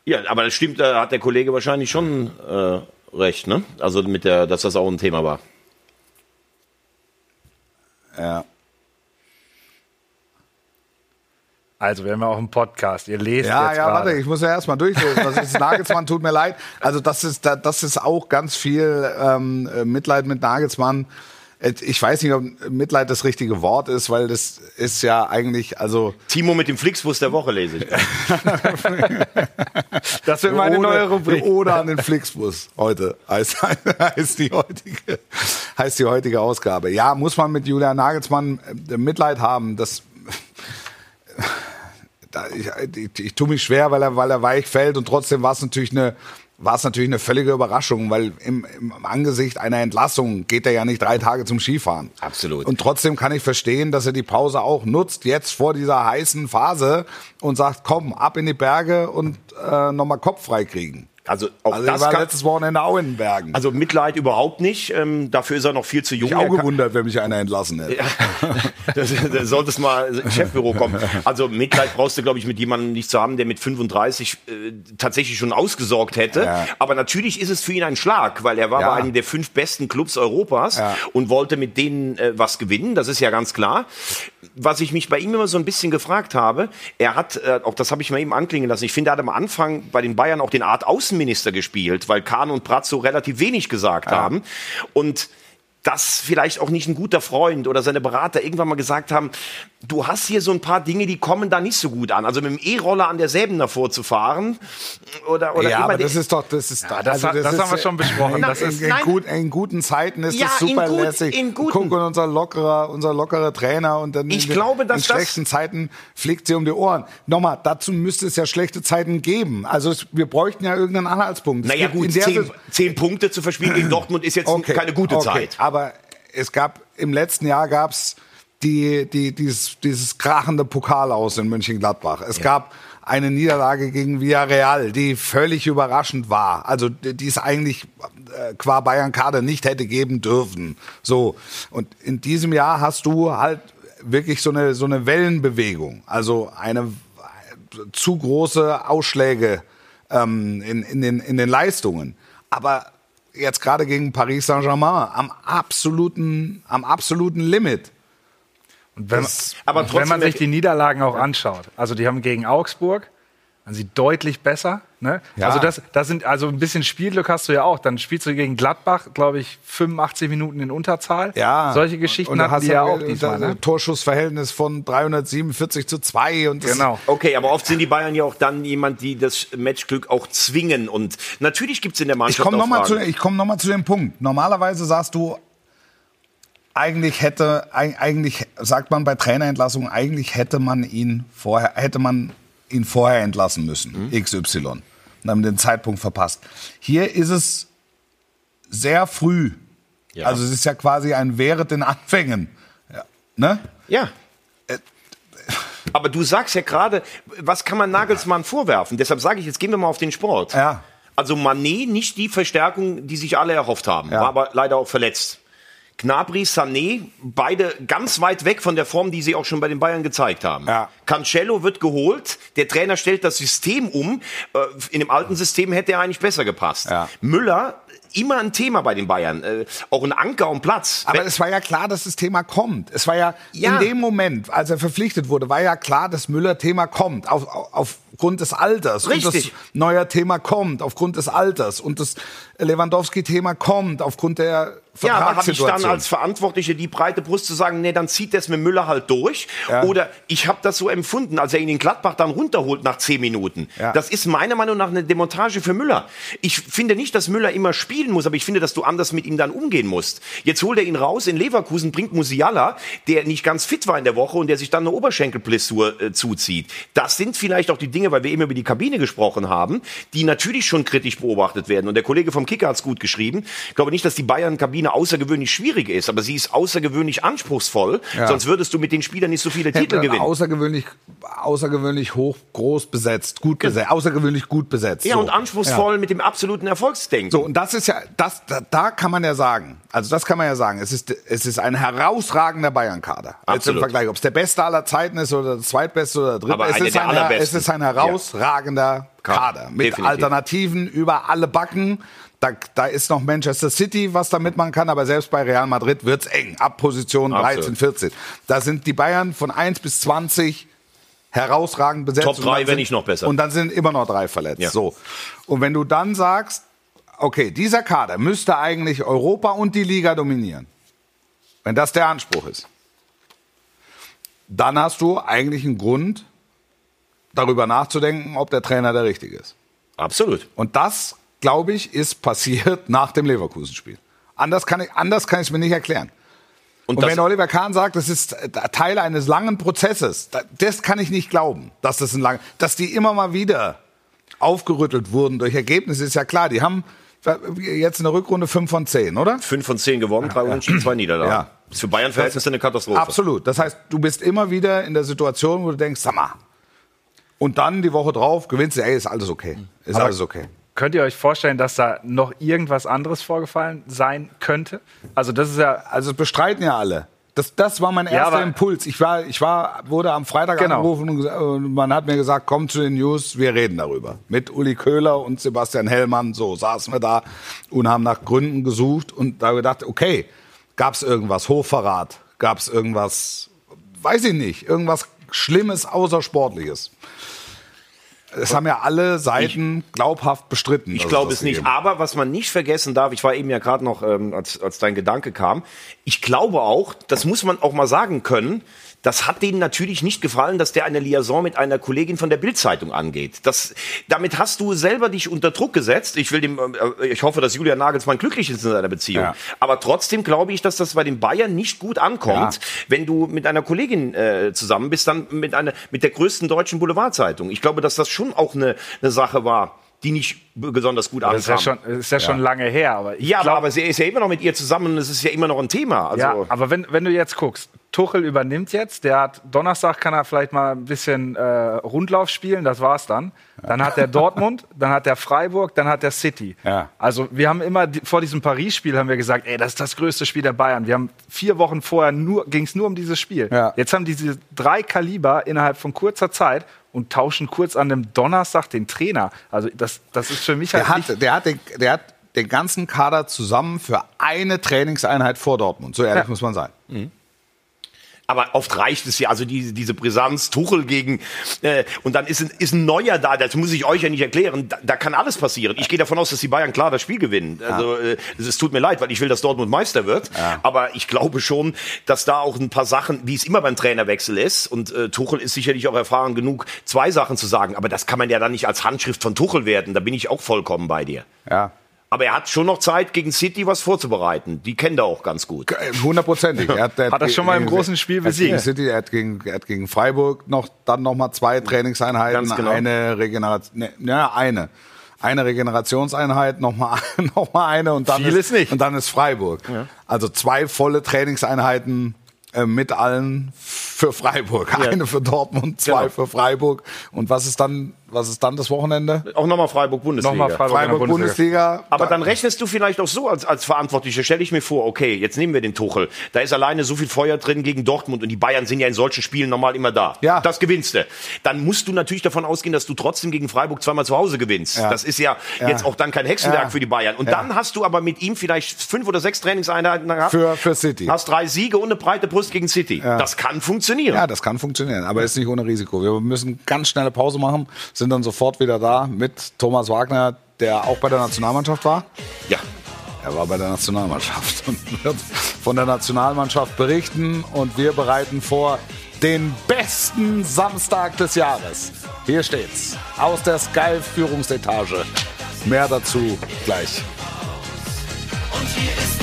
Ja, aber das stimmt, da hat der Kollege wahrscheinlich schon äh, recht, ne? Also mit der, dass das auch ein Thema war. Ja. Also, wir haben ja auch einen Podcast. Ihr lest Ja, jetzt ja, gerade. warte, ich muss ja erstmal durchlesen. Das ist Nagelsmann, tut mir leid. Also das ist, da- das ist auch ganz viel ähm, äh, Mitleid mit Nagelsmann. Ich weiß nicht, ob Mitleid das richtige Wort ist, weil das ist ja eigentlich, also Timo mit dem Flixbus der Woche lese ich. Das wird meine neue Rubrik. Ode an den Flixbus heute heißt, heißt, die heutige, heißt die heutige Ausgabe. Ja, muss man mit Julian Nagelsmann äh, Mitleid haben. Das, da, ich, ich, ich tue mich schwer, weil er, weil er weich fällt und trotzdem war es natürlich eine war es natürlich eine völlige Überraschung, weil im, im Angesicht einer Entlassung geht er ja nicht drei Tage zum Skifahren. Absolut. Und trotzdem kann ich verstehen, dass er die Pause auch nutzt, jetzt vor dieser heißen Phase und sagt, komm, ab in die Berge und äh, nochmal Kopf frei kriegen. Also auch Also er das war kann, letztes Wochenende auch in den Bergen. also Mitleid überhaupt nicht. Ähm, dafür ist er noch viel zu jung. ich auch gewundert, wenn mich einer entlassen hätte. das, das solltest mal ins Chefbüro kommen. Also Mitleid brauchst du, glaube ich, mit jemandem nicht zu haben, der mit 35 äh, tatsächlich schon ausgesorgt hätte. Ja. Aber natürlich ist es für ihn ein Schlag, weil er war Ja. bei einem der fünf besten Clubs Europas Ja. und wollte mit denen äh, was gewinnen. Das ist ja ganz klar. Was ich mich bei ihm immer so ein bisschen gefragt habe, er hat, äh, auch das habe ich mal eben anklingen lassen, ich finde, er hat am Anfang bei den Bayern auch den Art Außenminister gespielt, weil Kahn und Brazzo relativ wenig gesagt haben. Und dass vielleicht auch nicht ein guter Freund oder seine Berater irgendwann mal gesagt haben, du hast hier so ein paar Dinge, die kommen da nicht so gut an. Also mit dem E-Roller an der Säbener vorzufahren oder, oder ja, aber das ist doch, das ist, also das hat- das haben wir schon besprochen. In, Das in, ist- in, Nein. gut, in guten Zeiten ist Ja, das in super gut- lässig. in guten- Guck, und unser lockerer, unser lockerer Trainer und dann Ich in, glaube, dass in das- schlechten Zeiten fliegt sie um die Ohren. Nochmal, dazu müsste es ja schlechte Zeiten geben. Also es, wir bräuchten ja irgendeinen Anhaltspunkt. Naja gut, in zehn, zehn Punkte zu verspielen gegen Dortmund ist jetzt keine gute okay. Zeit. Aber es gab im letzten Jahr gab's die, die, dieses, dieses krachende Pokal aus in Mönchengladbach. Es gab eine Niederlage gegen Villarreal, die völlig überraschend war. Also die es eigentlich äh, qua Bayern Kader nicht hätte geben dürfen. So und in diesem Jahr hast du halt wirklich so eine so eine Wellenbewegung, also eine zu große Ausschläge ähm, in, in, den, in den Leistungen. Aber jetzt gerade gegen Paris Saint-Germain am absoluten, am absoluten Limit. Und wenn, Das- aber und wenn trotzdem man sich die Niederlagen auch anschaut, also die haben gegen Augsburg, waren sie deutlich besser. Ne? Ja. Also das, das sind also ein bisschen Spielglück hast du ja auch. Dann spielst du gegen Gladbach, glaube ich, 85 Minuten in Unterzahl. Ja. Solche Geschichten und du hatten hast die ja dann auch diesmal. das Ne? Torschussverhältnis von 347 zu 2 und Genau. Okay, aber oft sind die Bayern ja auch dann jemand, die das Matchglück auch zwingen. Und natürlich gibt's in der Ich Mannschaft komme auch nochmal zu, ich komm noch mal zu dem Punkt. Normalerweise sagst du, eigentlich hätte, eig- eigentlich sagt man bei Trainerentlassungen, eigentlich hätte man ihn vorher, hätte man ihn vorher entlassen müssen, Mhm. XY. Und haben den Zeitpunkt verpasst. Hier ist es sehr früh. Ja. Also es ist ja quasi ein während den Anfängen. Ja. Ne? Ja. Aber du sagst ja gerade, was kann man Nagelsmann vorwerfen? Deshalb sage ich, jetzt gehen wir mal auf den Sport. Ja. Also Manet nicht die Verstärkung, die sich alle erhofft haben, Ja. war aber leider auch verletzt. Gnabry, Sané, beide ganz weit weg von der Form, die sie auch schon bei den Bayern gezeigt haben. Ja. Cancelo wird geholt, der Trainer stellt das System um. Äh, In dem alten System hätte er eigentlich besser gepasst. Ja. Müller, immer ein Thema bei den Bayern. Äh, Auch ein Anker und Platz. Aber es war ja klar, dass das Thema kommt. Es war ja, Ja. in dem Moment, als er verpflichtet wurde, war ja klar, das Müller-Thema kommt. Auf, auf, aufgrund des Alters. Und Richtig. das neue Thema kommt aufgrund des Alters. Und das Lewandowski-Thema kommt aufgrund der Ja, aber habe ich dann als Verantwortliche die breite Brust zu sagen, nee, dann zieht das mit Müller halt durch. Ja. Oder ich habe das so empfunden, als er ihn in Gladbach dann runterholt nach zehn Minuten. Ja. Das ist meiner Meinung nach eine Demontage für Müller. Ich finde nicht, dass Müller immer spielen muss, aber ich finde, dass du anders mit ihm dann umgehen musst. Jetzt holt er ihn raus in Leverkusen, bringt Musiala, der nicht ganz fit war in der Woche und der sich dann eine Oberschenkelblessur äh, zuzieht. Das sind vielleicht auch die Dinge, weil wir eben über die Kabine gesprochen haben, die natürlich schon kritisch beobachtet werden. Und der Kollege vom Kicker hat es gut geschrieben. Ich glaube nicht, dass die Bayern-Kabine außergewöhnlich schwierig ist, aber sie ist außergewöhnlich anspruchsvoll. Ja. Sonst würdest du mit den Spielern nicht so viele Titel gewinnen. Außergewöhnlich, außergewöhnlich hoch, groß besetzt, gut besetzt, außergewöhnlich gut besetzt. ja, so. und anspruchsvoll mit dem absoluten Erfolgsdenken. So, und das ist ja, das, da, da kann man ja sagen, also das kann man ja sagen, es ist, es ist ein herausragender Bayern-Kader. Jetzt im. Vergleich, ob es der beste aller Zeiten ist oder der zweitbeste oder der dritte, Aber es, ist ein, es ist ein herausragender Kader mit definitiv. Alternativen über alle Backen. Da, da ist noch Manchester City, was da mitmachen kann, aber selbst bei Real Madrid wird's eng, ab Position Absolut. 13, 14. Da sind die Bayern von 1 bis 20 herausragend besetzt. Top drei, wenn nicht noch besser. Und dann sind immer noch drei verletzt. Ja. So. Und wenn du dann sagst, okay, dieser Kader müsste eigentlich Europa und die Liga dominieren, wenn das der Anspruch ist, dann hast du eigentlich einen Grund, darüber nachzudenken, ob der Trainer der richtige ist. Absolut. Und das, glaube ich, ist passiert nach dem Leverkusen-Spiel. Anders kann ich es mir nicht erklären. Und, Und wenn Oliver Kahn sagt, das ist äh, Teil eines langen Prozesses, da- das kann ich nicht glauben, dass das ein lang, dass die immer mal wieder aufgerüttelt wurden durch Ergebnisse, ist ja klar. Die haben jetzt in der Rückrunde 5 von 10, oder? fünf von zehn gewonnen, drei Unentschieden, zwei Niederlagen. Ja. Ist für Bayern-Verhältnisse eine Katastrophe. Absolut. Das heißt, du bist immer wieder in der Situation, wo du denkst, sag mal. Und dann die Woche drauf gewinnst du, ey, ist alles okay. Ist alles okay. Könnt ihr euch vorstellen, dass da noch irgendwas anderes vorgefallen sein könnte? Also das ist ja Also das bestreiten ja alle. Das, das war mein erster aber- Impuls. Ich war, ich war, wurde am Freitag Genau. angerufen und man hat mir gesagt, komm zu den News, wir reden darüber. Mit Uli Köhler und Sebastian Hellmann, so saßen wir da und haben nach Gründen gesucht und da gedacht, okay, gab es irgendwas, Hochverrat, gab es irgendwas, weiß ich nicht, irgendwas Schlimmes, Außersportliches. Das haben ja alle Seiten glaubhaft bestritten. Ich glaube es nicht. gegeben. Aber was man nicht vergessen darf, ich war eben ja gerade noch, ähm, als, als dein Gedanke kam, ich glaube auch, das muss man auch mal sagen können, das hat denen natürlich nicht gefallen, dass der eine Liaison mit einer Kollegin von der Bildzeitung angeht. Das, damit hast du selber dich unter Druck gesetzt. Ich will dem, äh, ich hoffe, dass Julian Nagelsmann glücklich ist in seiner Beziehung. Ja. Aber trotzdem glaube ich, dass das bei den Bayern nicht gut ankommt, Ja. wenn du mit einer Kollegin äh, zusammen bist, dann mit einer, mit der größten deutschen Boulevardzeitung. Ich glaube, dass das schon auch eine, eine Sache war, die nicht besonders gut das ist ja ankam. schon, das ist ja schon lange her. Aber Ja, glaub- aber sie ist ja immer noch mit ihr zusammen und es ist ja immer noch ein Thema. Also, ja, aber wenn, wenn du jetzt guckst, Tuchel übernimmt jetzt, der hat Donnerstag kann er vielleicht mal ein bisschen äh, Rundlauf spielen, das war's dann. Dann hat der Dortmund, dann hat der Freiburg, dann hat der City. Ja. Also wir haben immer vor diesem Paris-Spiel haben wir gesagt, ey, das ist das größte Spiel der Bayern. Wir haben vier Wochen vorher nur ging es nur um dieses Spiel. Ja. Jetzt haben diese drei Kaliber innerhalb von kurzer Zeit und tauschen kurz an dem Donnerstag den Trainer. Also das, das ist für mich halt Der nicht hat, der hat, den, der hat den ganzen Kader zusammen für eine Trainingseinheit vor Dortmund. So ehrlich muss man sein. Aber oft reicht es ja, also diese, diese Brisanz, Tuchel gegen, äh, und dann ist ein, ist ein Neuer da, das muss ich euch ja nicht erklären, da, da kann alles passieren. Ich gehe davon aus, dass die Bayern klar das Spiel gewinnen. Also äh, es, tut mir leid, weil ich will, dass Dortmund Meister wird. Aber ich glaube schon, dass da auch ein paar Sachen, wie es immer beim Trainerwechsel ist, und äh, Tuchel ist sicherlich auch erfahren genug, zwei Sachen zu sagen, aber das kann man ja dann nicht als Handschrift von Tuchel werden, da bin ich auch vollkommen bei dir. Ja. Aber er hat schon noch Zeit, gegen City was vorzubereiten. Die kennt er auch ganz gut. Äh, Hundertprozentig. Er hat, er Hat er schon mal im großen Spiel er hat gegen besiegt. City, er hat gegen, er hat gegen Freiburg noch, dann noch mal zwei Trainingseinheiten, Ganz genau. eine Regeneration, ne, ja, eine. Eine Regenerationseinheit, noch mal, noch mal eine und dann, Viel ist, ist nicht. und dann ist Freiburg. Also zwei volle Trainingseinheiten äh, mit allen für Freiburg. Eine für Dortmund, zwei Genau. für Freiburg. Und was ist dann, was ist dann das Wochenende? Auch nochmal Freiburg-Bundesliga. Nochmal Freiburg, in der Freiburg Bundesliga. Aber Da- dann rechnest du vielleicht auch so als, als Verantwortlicher, stelle ich mir vor, okay, jetzt nehmen wir den Tuchel. Da ist alleine so viel Feuer drin gegen Dortmund und die Bayern sind ja in solchen Spielen normal immer da. Ja. Das gewinnst du. Dann musst du natürlich davon ausgehen, dass du trotzdem gegen Freiburg zweimal zu Hause gewinnst. Ja. Das ist ja, Ja. jetzt auch dann kein Hexenwerk Ja. für die Bayern. Und Ja. dann hast du aber mit ihm vielleicht fünf oder sechs Trainingseinheiten gehabt. Für, für City. Hast drei Siege und eine breite Brust gegen City. Das kann funktionieren. Ja, das kann funktionieren, aber ist nicht ohne Risiko. Wir müssen ganz schnelle Pause machen, sind dann sofort wieder da mit Thomas Wagner, der auch bei der Nationalmannschaft war. ja. Er war bei der Nationalmannschaft und wird von der Nationalmannschaft berichten und wir bereiten vor den besten Samstag des Jahres. Hier steht's. Aus der Sky-Führungsetage. Mehr dazu gleich. Was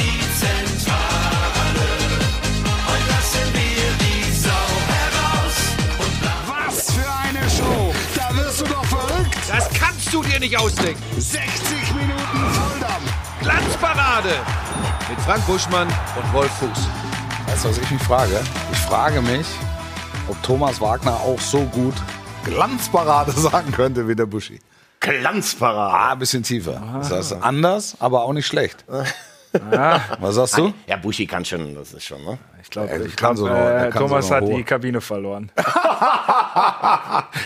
Das kannst du dir nicht ausdenken. 60 Minuten Volldampf. Glanzparade mit Frank Buschmann und Wolf Fuß. Weißt du, was ich mich frage? Ich frage mich, ob Thomas Wagner auch so gut Glanzparade sagen könnte wie der Buschi. Glanzparade. Ah, ein bisschen tiefer. Das heißt anders, aber auch nicht schlecht. Was sagst du? Ja, Buschi kann schon, das ist schon, ne? Ich glaube, Er ich kann glaub, so noch- äh, so Thomas noch hat hoch. die Kabine verloren.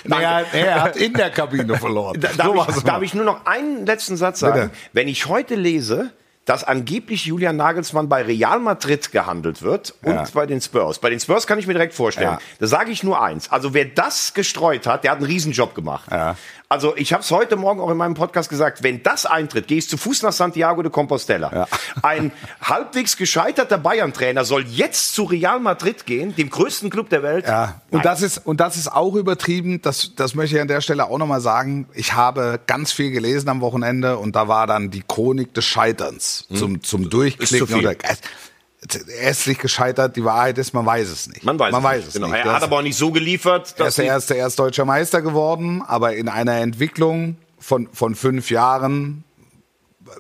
Nee, er, er hat in der Kabine verloren. Da, So darf, war's ich, darf ich nur noch einen letzten Satz sagen? Bitte. Wenn ich heute lese, dass angeblich Julian Nagelsmann bei Real Madrid gehandelt wird und Ja. bei den Spurs. Bei den Spurs kann ich mir direkt vorstellen. Ja. Da sage ich nur eins. Also wer das gestreut hat, der hat einen Riesenjob gemacht. Ja. Also ich habe es heute Morgen auch in meinem Podcast gesagt, wenn das eintritt, gehe ich zu Fuß nach Santiago de Compostela. Ja. Ein halbwegs gescheiterter Bayern-Trainer soll jetzt zu Real Madrid gehen, dem größten Club der Welt. Ja, und Nein. das ist und das ist auch übertrieben. Das, das möchte ich an der Stelle auch nochmal sagen. Ich habe ganz viel gelesen am Wochenende und da war dann die Chronik des Scheiterns zum zum Durchklicken. Hm. zu viel. Da- er ist nicht gescheitert. Die Wahrheit ist, man weiß es nicht. Man weiß, man es weiß nicht. es genau. nicht. Er hat aber auch nicht so geliefert, Er dass ist der erste, er ist deutscher Meister geworden, aber in einer Entwicklung von, von fünf Jahren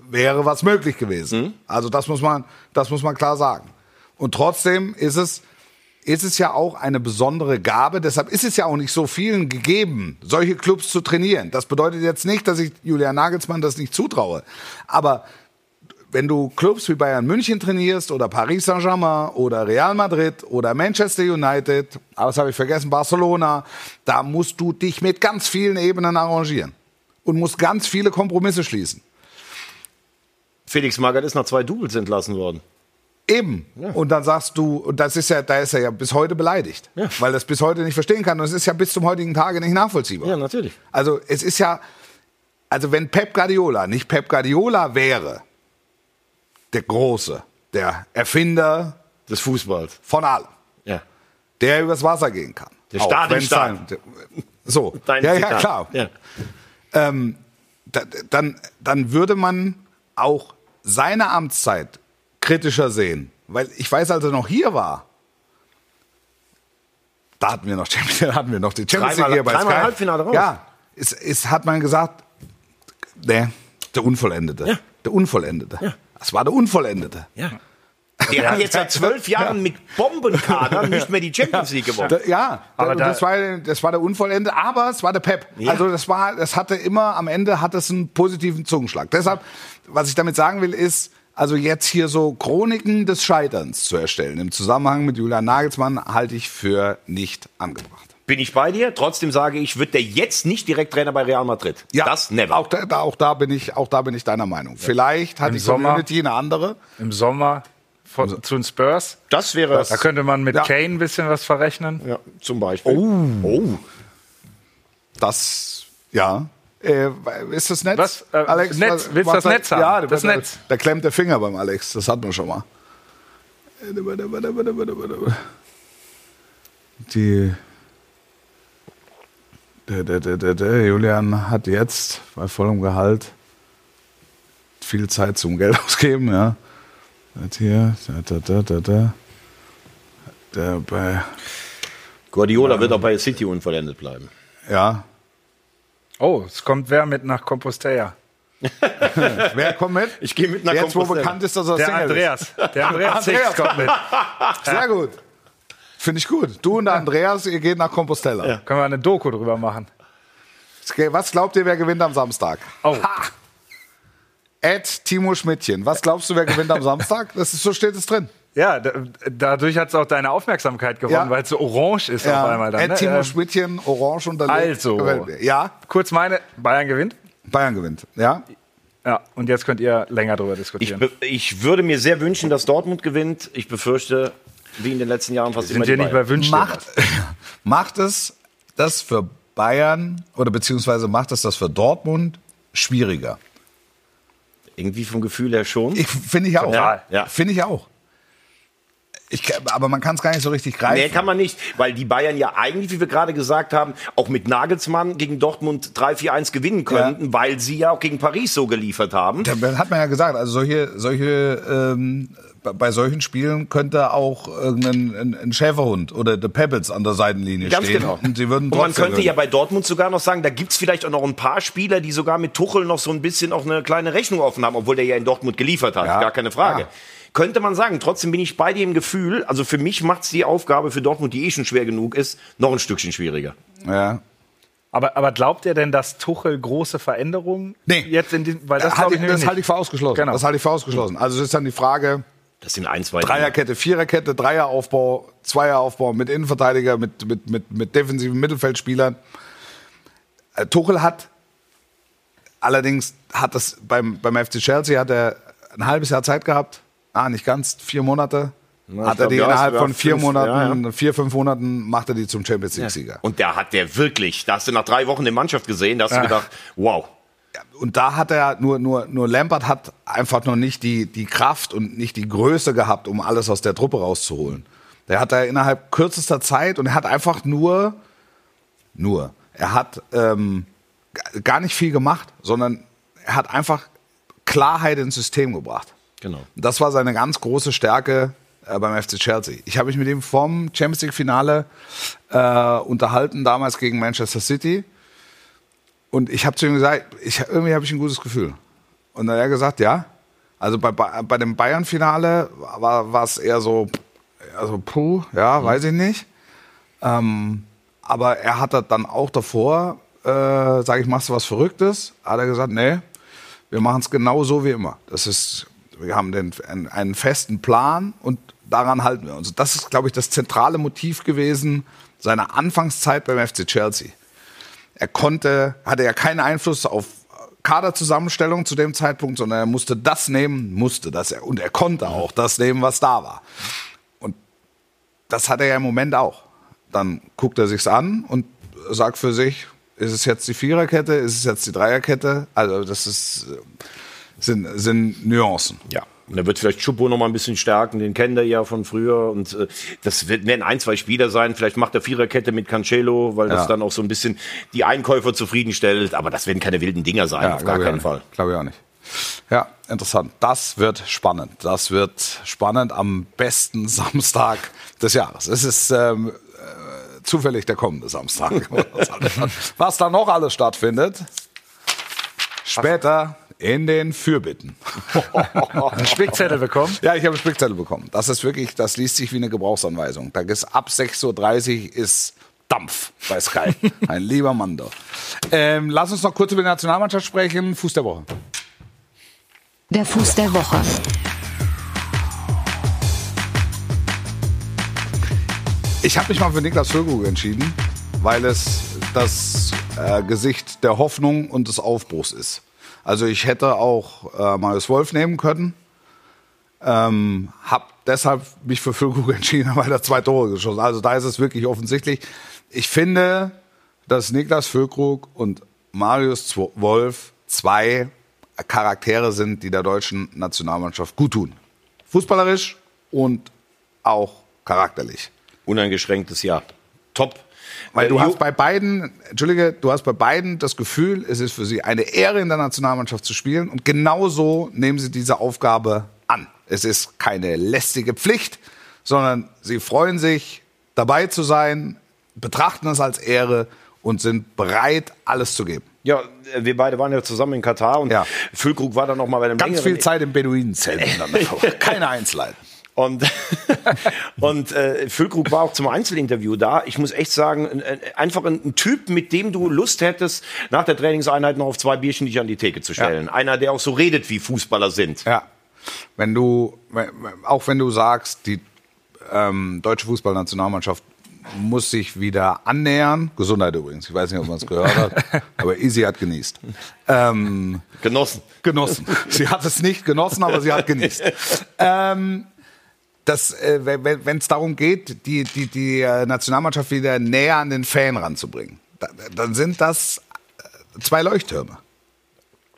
wäre was möglich gewesen. Mhm. Also das muss man, das muss man klar sagen. Und trotzdem ist es, ist es ja auch eine besondere Gabe. Deshalb ist es ja auch nicht so vielen gegeben, solche Clubs zu trainieren. Das bedeutet jetzt nicht, dass ich Julian Nagelsmann das nicht zutraue. Aber wenn du Clubs wie Bayern München trainierst oder Paris Saint-Germain oder Real Madrid oder Manchester United, aber das habe ich vergessen, Barcelona, da musst du dich mit ganz vielen Ebenen arrangieren und musst ganz viele Kompromisse schließen. Felix Magath ist nach zwei Doubles entlassen worden. Eben. Und dann sagst du, und das ist ja, da ist er ja bis heute beleidigt, weil das bis heute nicht verstehen kann. Und es ist ja bis zum heutigen Tage nicht nachvollziehbar. natürlich. Also es ist ja, also wenn Pep Guardiola nicht Pep Guardiola wäre, der Große, der Erfinder Des Fußballs. von allem, Ja. der übers Wasser gehen kann. Der Staat im wenn's Staat. sein- So, Dein ja, ja, Zitat. klar. Ja. Ähm, da, dann, dann würde man auch seine Amtszeit kritischer sehen. Weil ich weiß, als er noch hier war, da hatten wir noch, Champions- da hatten wir noch die Champions League hier bei dreimal Sky. Halbfinale raus. Ja, es, es hat man gesagt, nee, der Unvollendete. Der Unvollendete. Das war der Unvollendete. ja. Der hat jetzt seit zwölf Jahren mit Bombenkadern nicht mehr die Champions League gewonnen. Da, ja, Aber aber da- das, war, das war der Unvollendete, aber es war der Pep. Also das war, das hatte immer, am Ende hat es einen positiven Zungenschlag. Deshalb, was ich damit sagen will, ist, also jetzt hier so Chroniken des Scheiterns zu erstellen im Zusammenhang mit Julian Nagelsmann halte ich für nicht angebracht. Bin ich bei dir? Trotzdem sage ich, wird der jetzt nicht direkt Trainer bei Real Madrid. das never. Auch da, auch da bin ich, auch da bin ich deiner Meinung. Vielleicht hat Im die Sommer- Community eine andere. Im Sommer von, zu den Spurs. das wäre Da könnte man mit Ja. Kane ein bisschen was verrechnen. ja, zum Beispiel. Oh. Das, ja. Äh, ist das Netz? Was? Äh, Netz. Willst du das was- Netz haben? Ja, Das da, Netz. Da klemmt der Finger beim Alex. Das hatten wir schon mal. Die. Der, der, der, der, der Julian hat jetzt bei vollem Gehalt viel Zeit zum Geld ausgeben, ja. Das hier, da, da, da, da, da. Der bei, Guardiola wird auch bei City unvollendet bleiben. ja. Oh, es kommt wer mit nach Compostela? Wer kommt mit? Ich gehe mit nach Jetzt, wo Compostela. bekannt ist, dass er Der Single ist. Andreas. Der Andreas Andreas. kommt mit. Sehr gut. Finde ich gut. Du und der Andreas, ihr geht nach Compostela. Können wir eine Doku drüber machen. Was glaubt ihr, wer gewinnt am Samstag? Oh, Ed Timo Schmidtchen. Was glaubst du, wer gewinnt am Samstag? Das ist, so steht es drin. ja, da, dadurch hat es auch deine Aufmerksamkeit gewonnen, Ja. weil es so orange ist auf einmal dann. Ed Ne? Timo Ähm, Schmidtchen, orange und dann. Also. Ja, kurz meine, Bayern gewinnt. Bayern gewinnt. Ja. Ja, und jetzt könnt ihr länger drüber Ich, diskutieren. be- ich würde mir sehr wünschen, dass Dortmund gewinnt. Ich befürchte, wie in den letzten Jahren fast immer Sind die wir nicht bei Wünschen? Macht, macht es das für Bayern oder beziehungsweise macht es das für Dortmund schwieriger? Irgendwie vom Gefühl her schon. Ich finde ich auch. Ja, ja. Finde ich auch. Ich, aber man kann es gar nicht so richtig greifen. Nee, kann man nicht, weil die Bayern ja eigentlich, wie wir gerade gesagt haben, auch mit Nagelsmann gegen Dortmund 3-4-1 gewinnen könnten, weil sie ja auch gegen Paris so geliefert haben. Da hat man ja gesagt, also solche, solche ähm, bei- solchen Spielen könnte auch irgendein ein, ein Schäferhund oder The Pebbles an der Seitenlinie Ganz stehen. genau. Und sie würden Und man könnte ja gewinnen. bei Dortmund sogar noch sagen, da gibt's vielleicht auch noch ein paar Spieler, die sogar mit Tuchel noch so ein bisschen auch eine kleine Rechnung offen haben, obwohl der ja in Dortmund geliefert hat, Ja. gar keine Frage. Ja. Könnte man sagen, trotzdem bin ich bei dir im Gefühl, also für mich macht's die Aufgabe für Dortmund, die eh schon schwer genug ist, noch ein Stückchen schwieriger. ja. Aber, aber glaubt ihr denn, dass Tuchel große Veränderungen Nee. jetzt in diesem, weil das, halte ich ich, das halte ich für ausgeschlossen. Genau. Das halte ich für ausgeschlossen. Also es ist dann die Frage, Das sind ein, zwei Dreierkette, Viererkette, Dreieraufbau, Zweieraufbau mit Innenverteidiger, mit, mit, mit, mit defensiven Mittelfeldspielern. Äh, Tuchel hat allerdings hat das beim, beim FC Chelsea hat er ein halbes Jahr Zeit gehabt. Ah, nicht ganz, vier Monate. ich hat er die ja, innerhalb von vier fünf, Monaten, ja, vier, fünf Monaten macht er die zum Champions League-Sieger. Und da hat der wirklich, da hast du nach drei Wochen die Mannschaft gesehen, da hast du gedacht, wow. und da hat er nur nur nur Lampard hat einfach noch nicht die die Kraft und nicht die Größe gehabt, um alles aus der Truppe rauszuholen. Der hat da innerhalb kürzester Zeit und er hat einfach nur nur er hat ähm, gar nicht viel gemacht, sondern er hat einfach Klarheit ins System gebracht. Genau. Das war seine ganz große Stärke äh, beim FC Chelsea. Ich habe mich mit ihm vom Champions League Finale äh, unterhalten, damals gegen Manchester City. Und ich habe zu ihm gesagt, ich, irgendwie habe ich ein gutes Gefühl. Und dann hat er gesagt, ja. Also bei, bei, dem Bayern-Finale war es eher so, also puh, ja, weiß ich nicht. Ähm, aber er hat dann auch davor, äh, sage ich, machst du was Verrücktes? Hat er gesagt, nee, wir machen es genau so wie immer. Das ist, wir haben den, einen, einen festen Plan und daran halten wir uns. Das ist, glaube ich, das zentrale Motiv gewesen seiner Anfangszeit beim FC Chelsea. Er konnte, hatte ja keinen Einfluss auf Kaderzusammenstellung zu dem Zeitpunkt, sondern er musste das nehmen, musste das er und er konnte auch das nehmen, was da war. Und das hat er ja im Moment auch. Dann guckt er sich's an und sagt für sich, ist es jetzt die Viererkette, ist es jetzt die Dreierkette? Also das ist, äh, sind, sind Nuancen. Ja. Und er wird vielleicht Schuppo noch mal ein bisschen stärken, den kennt er ja von früher. Und äh, das wird, werden ein, zwei Spieler sein. Vielleicht macht er Viererkette mit Cancelo, weil das Ja. dann auch so ein bisschen die Einkäufer zufriedenstellt. Aber das werden keine wilden Dinger sein, auf gar keinen Fall. Glaube ich auch nicht. Ja, interessant. Das wird spannend. Das wird spannend am besten Samstag des Jahres. Es ist ähm, äh, zufällig der kommende Samstag. Was da noch alles stattfindet, später in den Fürbitten. einen Spickzettel bekommen. Ja, ich habe einen Spickzettel bekommen. Das ist wirklich, das liest sich wie eine Gebrauchsanweisung. Da ist ab 6.30 Uhr ist Dampf bei Sky. Ein lieber Mann doch. Ähm, lass uns noch kurz über die Nationalmannschaft sprechen. Fuß der Woche. Der Fuß der Woche. Ich habe mich mal für Niklas Füllkrug entschieden. weil es das äh, Gesicht der Hoffnung und des Aufbruchs ist. Also ich hätte auch äh, Marius Wolf nehmen können. Ähm, hab deshalb mich für Füllkrug entschieden, weil er zwei Tore geschossen. Also da ist es wirklich offensichtlich. Ich finde, dass Niklas Füllkrug und Marius Wolf zwei Charaktere sind, die der deutschen Nationalmannschaft gut tun. Fußballerisch und auch charakterlich. Uneingeschränktes Ja. Top. Weil Äh, du hast bei beiden, Entschuldige, du hast bei beiden das Gefühl, es ist für sie eine Ehre in der Nationalmannschaft zu spielen und genauso nehmen sie diese Aufgabe an. Es ist keine lästige Pflicht, sondern sie freuen sich, dabei zu sein, betrachten es als Ehre und sind bereit, alles zu geben. Ja, wir beide waren ja zusammen in Katar und Ja. Füllkrug war dann noch mal bei einem Ganz viel Zeit im Beduinenzelt. Keine Einzelheiten. Und, und äh, Füllkrug war auch zum Einzelinterview da. Ich muss echt sagen, ein- ein- einfach ein, ein Typ, mit dem du Lust hättest, nach der Trainingseinheit noch auf zwei Bierchen dich an die Theke zu stellen. Einer, der auch so redet, wie Fußballer sind. Ja. Wenn du, auch wenn du sagst, die ähm, deutsche Fußballnationalmannschaft muss sich wieder annähern. Gesundheit übrigens. Ich weiß nicht, ob man es gehört hat, aber Easy hat genießt. Ähm, Genossen. genossen. Sie hat es nicht genossen, aber sie hat genießt. Ähm, das, äh, wenn es darum geht, die, die, die äh, Nationalmannschaft wieder näher an den Fan ranzubringen, da, dann sind das äh, zwei Leuchttürme.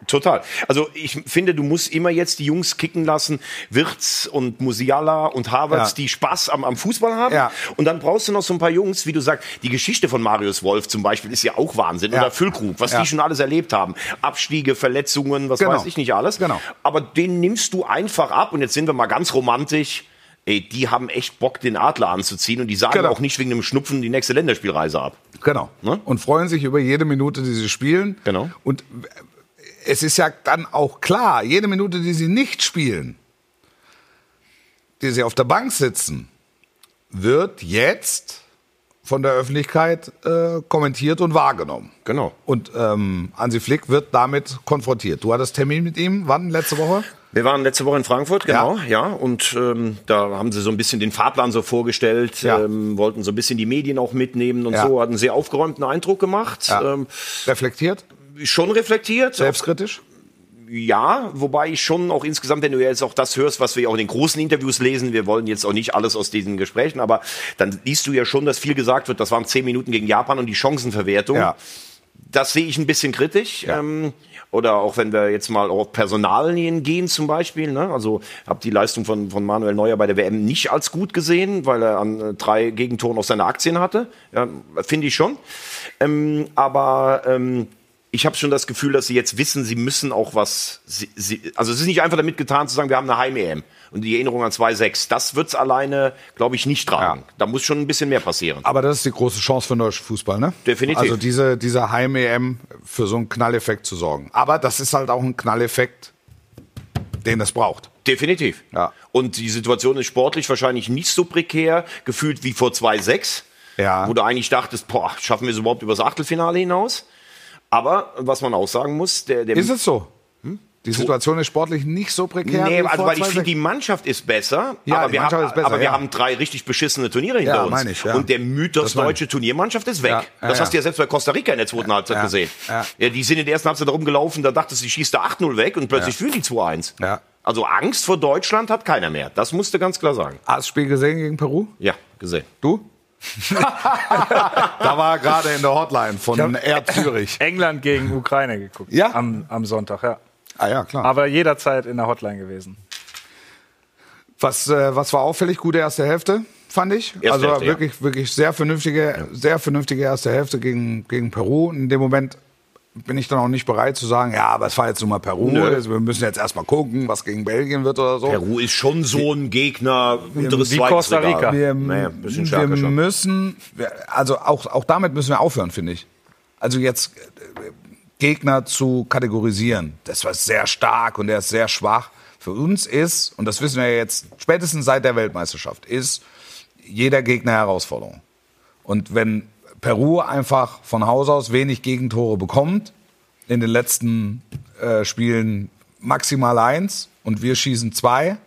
Total. Also ich finde, du musst immer jetzt die Jungs kicken lassen, Wirtz und Musiala und Havertz, Ja. die Spaß am, am Fußball haben. Ja. Und dann brauchst du noch so ein paar Jungs, wie du sagst, die Geschichte von Marius Wolf zum Beispiel ist ja auch Wahnsinn. Ja. Oder Füllkrug, was die schon alles erlebt haben. Abstiege, Verletzungen, was Genau. weiß ich nicht alles. Genau. Aber den nimmst du einfach ab und jetzt sind wir mal ganz romantisch. Ey, die haben echt Bock, den Adler anzuziehen und die sagen Genau. auch nicht wegen dem Schnupfen die nächste Länderspielreise ab. Genau. Ne? Und freuen sich über jede Minute, die sie spielen. Genau. Und es ist ja dann auch klar, jede Minute, die sie nicht spielen, die sie auf der Bank sitzen, wird jetzt von der Öffentlichkeit äh, kommentiert und wahrgenommen. Genau. Und ähm, Hansi Flick wird damit konfrontiert. Du hattest Termin mit ihm, wann? Letzte Woche? Wir waren letzte Woche in Frankfurt, genau, ja, und ähm, da haben sie so ein bisschen den Fahrplan so vorgestellt, Ja. ähm, wollten so ein bisschen die Medien auch mitnehmen und Ja. so, hatten sehr aufgeräumten Eindruck gemacht, Ja. ähm, Reflektiert? schon reflektiert, Selbstkritisch? ja, wobei ich schon auch insgesamt, wenn du jetzt auch das hörst, was wir auch in den großen Interviews lesen, wir wollen jetzt auch nicht alles aus diesen Gesprächen, aber dann liest du ja schon, dass viel gesagt wird, das waren zehn Minuten gegen Japan und die Chancenverwertung. Ja. Das sehe ich ein bisschen kritisch. Ja. Ähm, oder auch wenn wir jetzt mal auf Personalien gehen zum Beispiel. Ne? Also habe die Leistung von, von Manuel Neuer bei der WM nicht als gut gesehen, weil er an äh, drei Gegentoren auch seine Aktien hatte. Ja, Finde ich schon. Ähm, aber ähm, ich habe schon das Gefühl, dass sie jetzt wissen, sie müssen auch was. Sie, sie, also es ist nicht einfach damit getan zu sagen, wir haben eine Heim-EM und die Erinnerung an 2-6. Das wird's alleine, glaube ich, nicht tragen. Ja. Da muss schon ein bisschen mehr passieren. Aber das ist die große Chance für den deutschen Fußball, ne? Definitiv. Also diese, diese Heim-EM für so einen Knalleffekt zu sorgen. Aber das ist halt auch ein Knalleffekt, den es braucht. Definitiv. Ja. Und die Situation ist sportlich wahrscheinlich nicht so prekär gefühlt wie vor 2-6. Ja. Wo du eigentlich dachtest, boah, schaffen wir es überhaupt übers Achtelfinale hinaus? Aber was man auch sagen muss, der, der Ist es so? Die Situation ist sportlich nicht so prekär. Nee, wie also weil ich 2-6. finde, die Mannschaft ist besser, Ja, aber, die wir, Mannschaft haben, ist besser, aber wir ja. haben drei richtig beschissene Turniere hinter Ja, uns. ich, ja. Und der Mythos deutsche Turniermannschaft ist weg. Das ja. hast du ja selbst bei Costa Rica in der zweiten Halbzeit Ja, gesehen. ja. Ja. die sind in der ersten Halbzeit rumgelaufen, da dachtest du, sie schießt da 8-0 weg und plötzlich führen die 2-1. Ja. Also Angst vor Deutschland hat keiner mehr. Das musst du ganz klar sagen. Hast du das Spiel gesehen gegen Peru? Ja, gesehen. Du? da war er gerade in der Hotline von Air Zürich. England gegen Ukraine geguckt. Ja? Am, am Sonntag, ja. Ah ja, klar. Aber jederzeit in der Hotline gewesen. Was, äh, was war auffällig? Gute erste Hälfte, fand ich. Erste also Hälfte, ja. wirklich, wirklich sehr vernünftige, sehr vernünftige erste Hälfte gegen, gegen Peru. In dem Moment bin ich dann auch nicht bereit zu sagen, ja, aber es war jetzt nun mal Peru. Also wir müssen jetzt erstmal gucken, was gegen Belgien wird oder so. Peru ist schon so ein Gegner, unteres wie zweites Costa Rica. Wir, Naja, wir müssen, wir- also auch, auch damit müssen wir aufhören, finde ich. Also jetzt äh, Gegner zu kategorisieren. Das war sehr stark und der ist sehr schwach. Für uns ist, und das wissen wir jetzt spätestens seit der Weltmeisterschaft, ist jeder Gegner Herausforderung. Und wenn Peru einfach von Haus aus wenig Gegentore bekommt, in den letzten äh, Spielen maximal eins und wir schießen zwei,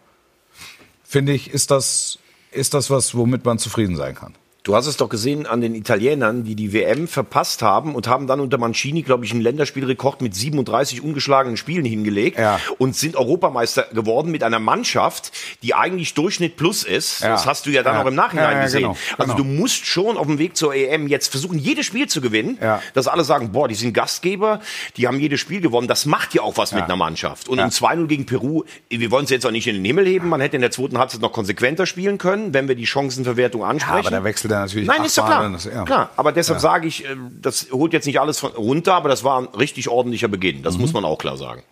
finde ich, ist das, ist das was, womit man zufrieden sein kann. Du hast es doch gesehen an den Italienern, die die WM verpasst haben und haben dann unter Mancini, glaube ich, einen Länderspielrekord mit 37 ungeschlagenen Spielen hingelegt Ja. und sind Europameister geworden mit einer Mannschaft, die eigentlich Durchschnitt plus ist. Ja. Das hast du ja dann Ja. auch im Nachhinein gesehen. genau, Also genau. du musst schon auf dem Weg zur EM jetzt versuchen, jedes Spiel zu gewinnen, dass alle sagen, boah, die sind Gastgeber, die haben jedes Spiel gewonnen. Das macht ja auch was mit einer Mannschaft. Und ein 2-0 gegen Peru, wir wollen es jetzt auch nicht in den Himmel heben, man hätte in der zweiten Halbzeit noch konsequenter spielen können, wenn wir die Chancenverwertung ansprechen. aber der wechselt ja natürlich Nein, ist ja klar. ist- ja. Klar, aber deshalb sage ich, äh, das holt jetzt nicht alles von runter, aber das war ein richtig ordentlicher Beginn. Mhm. Das muss man auch klar sagen.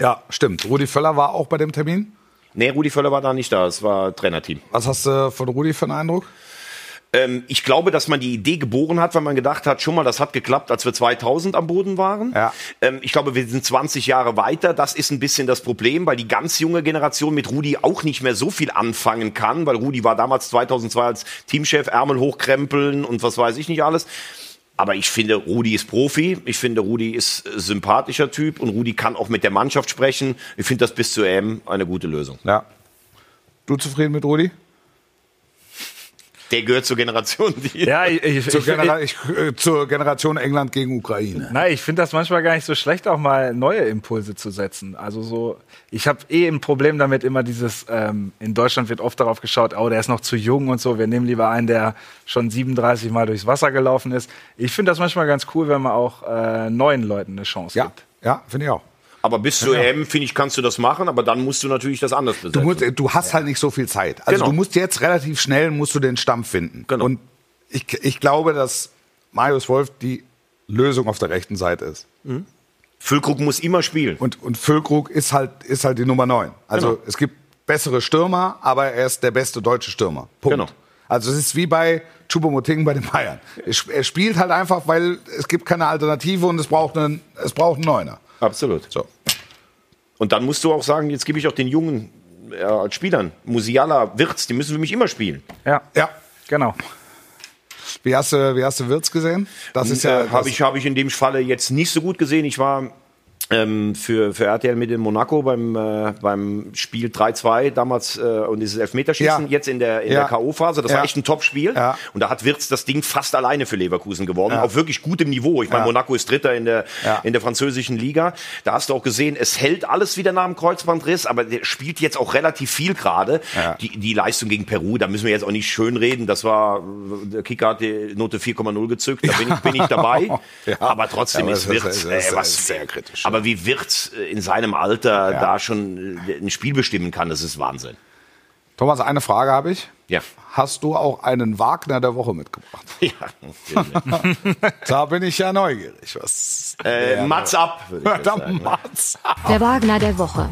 Ja, stimmt. Rudi Völler war auch bei dem Termin. Nee, Rudi Völler war da nicht da, es war Trainerteam. Was hast du von Rudi für einen Eindruck? Ähm, ich glaube, dass man die Idee geboren hat, weil man gedacht hat, schon mal, das hat geklappt, als wir 2000 am Boden waren. Ja. Ähm, ich glaube, wir sind 20 Jahre weiter. Das ist ein bisschen das Problem, weil die ganz junge Generation mit Rudi auch nicht mehr so viel anfangen kann, weil Rudi war damals 2002 als Teamchef, Ärmel hochkrempeln und was weiß ich nicht alles. Aber ich finde, Rudi ist Profi. Ich finde, Rudi ist äh, sympathischer Typ und Rudi kann auch mit der Mannschaft sprechen. Ich finde das bis zur EM eine gute Lösung. Ja. Du zufrieden mit Rudi? Der gehört zur Generation, die Ja, ich, ich, Zur, ich, Genera ich, äh, zur Generation England gegen Ukraine. Nein, ich finde das manchmal gar nicht so schlecht, auch mal neue Impulse zu setzen. Also so, ich habe eh ein Problem damit, immer dieses, ähm, in Deutschland wird oft darauf geschaut, oh, der ist noch zu jung und so, wir nehmen lieber einen, der schon 37 Mal durchs Wasser gelaufen ist. Ich finde das manchmal ganz cool, wenn man auch äh, neuen Leuten eine Chance Ja, gibt. ja, finde ich auch. Aber bis zur EM, finde ich, kannst du das machen, aber dann musst du natürlich das anders besetzen. Du, musst, du hast halt nicht so viel Zeit. Also Genau. du musst jetzt relativ schnell musst du den Stamm finden. Genau. Und ich, ich glaube, dass Marius Wolf die Lösung auf der rechten Seite ist. Füllkrug muss immer spielen. Und, und Füllkrug ist halt, ist halt die Nummer 9. Also Genau. es gibt bessere Stürmer, aber er ist der beste deutsche Stürmer. Punkt. Genau. Also es ist wie bei Choupo-Moting bei den Bayern. Er Er spielt halt einfach, weil es gibt keine Alternative und es braucht einen, es braucht einen Neuner. Absolut. So. Und dann musst du auch sagen, jetzt gebe ich auch den Jungen äh, als Spielern, Musiala, Wirtz, die müssen für mich immer spielen. Ja, Ja. genau. Wie hast du, wie hast du Wirtz gesehen? Das ist ja, äh, habe ich, hab ich in dem Falle jetzt nicht so gut gesehen. Ich war ähm, für, für RTL mit in Monaco beim, äh, beim Spiel 3-2 damals äh, und dieses Elfmeterschießen Ja. jetzt in der, in Ja. der K.O.-Phase. Das Ja. war echt ein Top-Spiel. Ja. Und da hat Wirtz das Ding fast alleine für Leverkusen gewonnen. Auf wirklich gutem Niveau. Ich meine. Monaco ist Dritter in der, in der französischen Liga. Da hast du auch gesehen, es hält alles wieder nach dem Kreuzbandriss, aber der spielt jetzt auch relativ viel gerade. Die, die Leistung gegen Peru, da müssen wir jetzt auch nicht schön reden. Das war, der Kicker hat die Note 4,0 gezückt. Da bin ich, bin ich dabei. Aber trotzdem aber ist ist- Wirtz, das ist- äh, was, ist sehr kritisch. Aber wie Wirtz äh, in seinem Alter da schon äh, ein Spiel bestimmen kann, das ist Wahnsinn. Thomas, eine Frage habe ich. Ja. Hast du auch einen Wagner der Woche mitgebracht? ja. Da bin ich ja neugierig. Was? äh, Mats ab, sagen. Mats. Der Wagner der Woche.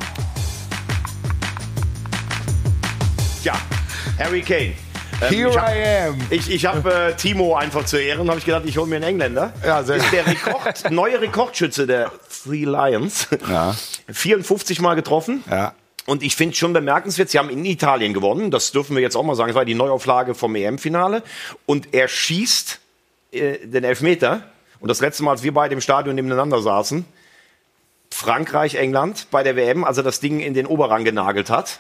Ja, Harry Kane. Ähm, Here ich hab- I am. Ich, ich habe äh, Timo einfach zu Ehren, habe ich gedacht, ich hole mir einen Engländer. Ja, sehr ist der Rekord, neue Rekordschütze der Three Lions. Ja. 54 Mal getroffen. Ja. Und ich finde schon bemerkenswert, sie haben in Italien gewonnen. Das dürfen wir jetzt auch mal sagen. Das war die Neuauflage vom EM-Finale. Und er schießt äh, den Elfmeter. Und das letzte Mal, als wir beide im Stadion nebeneinander saßen, Frankreich, England bei der WM, als er das Ding in den Oberrang genagelt hat,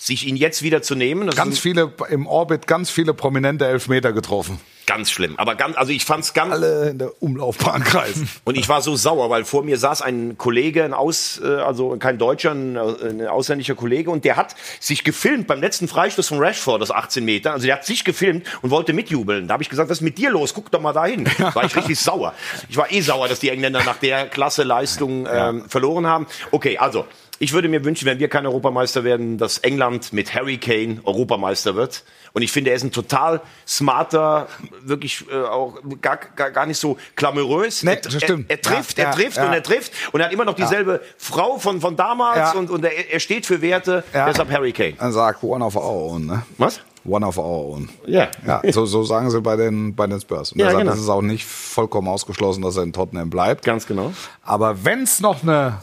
sich ihn jetzt wieder zu nehmen, das Ganz viele im Orbit, ganz viele prominente Elfmeter getroffen. ganz schlimm. Aber ganz, also ich fand's ganz, Alle in der Umlaufbahn kreisen. Und ich war so sauer, weil vor mir saß ein Kollege, ein Aus, äh, also kein Deutscher, ein, äh, ein ausländischer Kollege, und der hat sich gefilmt beim letzten Freistoß von Rashford, das 18 Meter. Also der hat sich gefilmt und wollte mitjubeln. Da habe ich gesagt, was ist mit dir los? Guck doch mal dahin. War ich richtig sauer. Ich war eh sauer, dass die Engländer nach der Klasse Leistung ähm, verloren haben. Okay, also. Ich würde mir wünschen, wenn wir kein Europameister werden, dass England mit Harry Kane Europameister wird. Und ich finde, er ist ein total smarter, wirklich äh, auch gar, gar, gar nicht so glamourös. Nee, er, das stimmt. Er, er trifft, Ja, er ja, trifft ja. und er trifft und er hat immer noch dieselbe Frau von, von damals Ja. und, und er, er steht für Werte, Ja. deshalb Harry Kane. Dann sagt one of our own, ne? Was? One of our own. Ja. Ja, so, so sagen sie bei den, bei den Spurs. Und Ja, deshalb genau. ist es auch nicht vollkommen ausgeschlossen, dass er in Tottenham bleibt. Ganz genau. Aber wenn es noch eine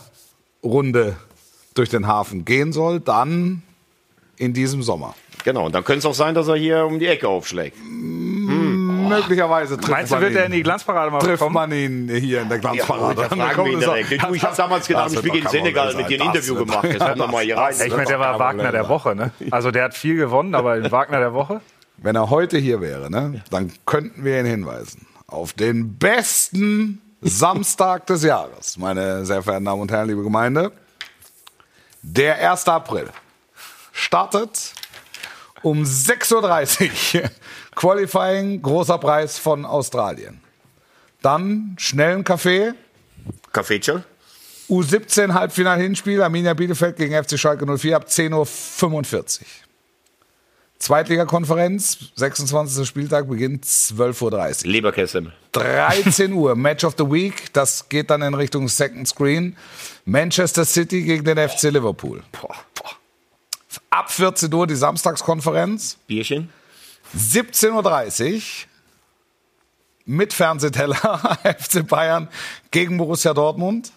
Runde durch den Hafen gehen soll, dann in diesem Sommer. Genau, und dann könnte es auch sein, dass er hier um die Ecke aufschlägt. Möglicherweise trifft Meinst du, wird ihn, er in die Glanzparade mal trifft kommen? man ihn hier in der Glanzparade. Ja, ich habe damals gedacht, Das ich spiele kein Senegal mit dir ein. Das Interview wird- gemacht. Jetzt doch mal hier rein. Ich meine, der war Wagner der Woche, ne? Also der hat viel gewonnen, aber den Wagner der Woche? wenn er heute hier wäre, ne, dann könnten wir ihn hinweisen auf den besten Samstag des Jahres, meine sehr verehrten Damen und Herren, liebe Gemeinde. Der 1. April startet um 6.30 Uhr. Qualifying, großer Preis von Australien. Dann schnellen Kaffee, Kaffeechen? U17 Halbfinal-Hinspiel, Arminia Bielefeld gegen FC Schalke 04 ab 10.45 Uhr. Zweitligakonferenz, 26. Spieltag, beginnt 12.30 Uhr. Leberkäse. 13 Uhr, Match of the Week, das geht dann in Richtung Second Screen. Manchester City gegen den FC Liverpool. Ab 14 Uhr die Samstagskonferenz. Bierchen? 17.30 Uhr mit Fernsehteller FC Bayern gegen Borussia Dortmund.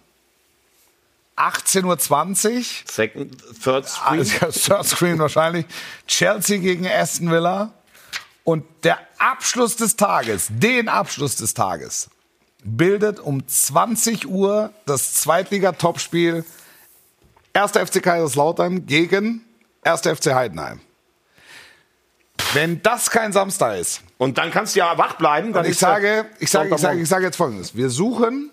18.20 Uhr Second, Third Screen? also, Third Screen wahrscheinlich. Chelsea gegen Aston Villa. Und der Abschluss des Tages, den Abschluss des Tages, bildet um 20 Uhr das Zweitliga-Topspiel 1. FC Kaiserslautern gegen 1. FC Heidenheim. Wenn das kein Samstag ist, Und dann kannst du ja wach bleiben. Dann ich sage, ich sage, ich sage, ich sage jetzt Folgendes. Wir suchen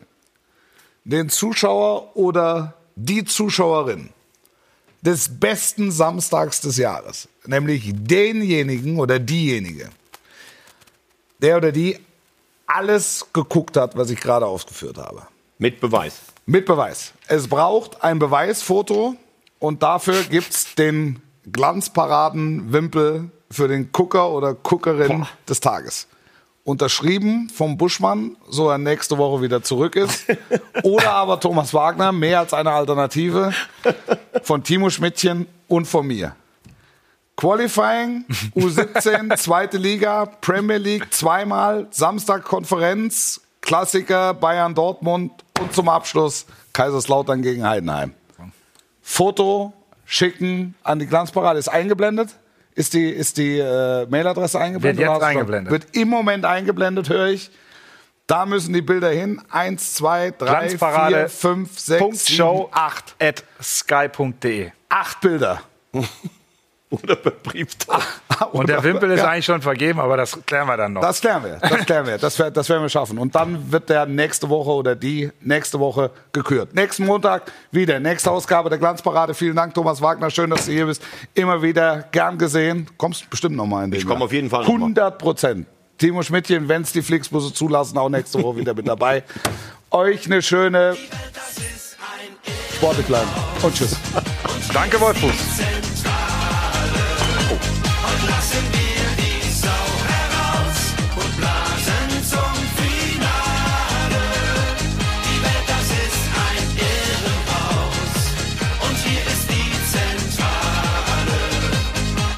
den Zuschauer oder die Zuschauerin des besten Samstags des Jahres. Nämlich denjenigen oder diejenige, der oder die alles geguckt hat, was ich gerade ausgeführt habe. Mit Beweis. Mit Beweis. Es braucht ein Beweisfoto und dafür gibt's den Glanzparaden-Wimpel für den Gucker oder Guckerin des Tages. Unterschrieben vom Buschmann, so er nächste Woche wieder zurück ist. Oder aber Thomas Wagner, mehr als eine Alternative, von Timo Schmidtchen und von mir. Qualifying, U17, zweite Liga, Premier League, zweimal, Samstag Konferenz, Klassiker, Bayern Dortmund und zum Abschluss Kaiserslautern gegen Heidenheim. Foto schicken an die Glanzparade. Ist eingeblendet? Ist die, ist die äh, Mailadresse eingeblendet? Wird jetzt eingeblendet. Wird im Moment eingeblendet, höre ich. Da müssen die Bilder hin. Eins, zwei, drei, vier, fünf, sechs, Punkt sieben, Show acht. at sky.de. Acht Bilder. Oder per Brieftag. Und der Wimpel ist Ja. eigentlich schon vergeben, aber das klären wir dann noch. Das klären wir, das klären wir, das, das werden wir schaffen. Und dann wird der nächste Woche oder die nächste Woche gekürt. Nächsten Montag wieder, nächste Ausgabe der Glanzparade. Vielen Dank, Thomas Wagner, schön, dass du hier bist. Immer wieder gern gesehen. Kommst bestimmt noch mal in den Ich komm Jahr. auf jeden Fall noch mal. 100 Prozent. Timo Schmidtchen, wenn es die Flixbusse zulassen, auch nächste Woche wieder mit dabei. Euch eine schöne Sportlich bleiben und tschüss. Danke, Wolfuß.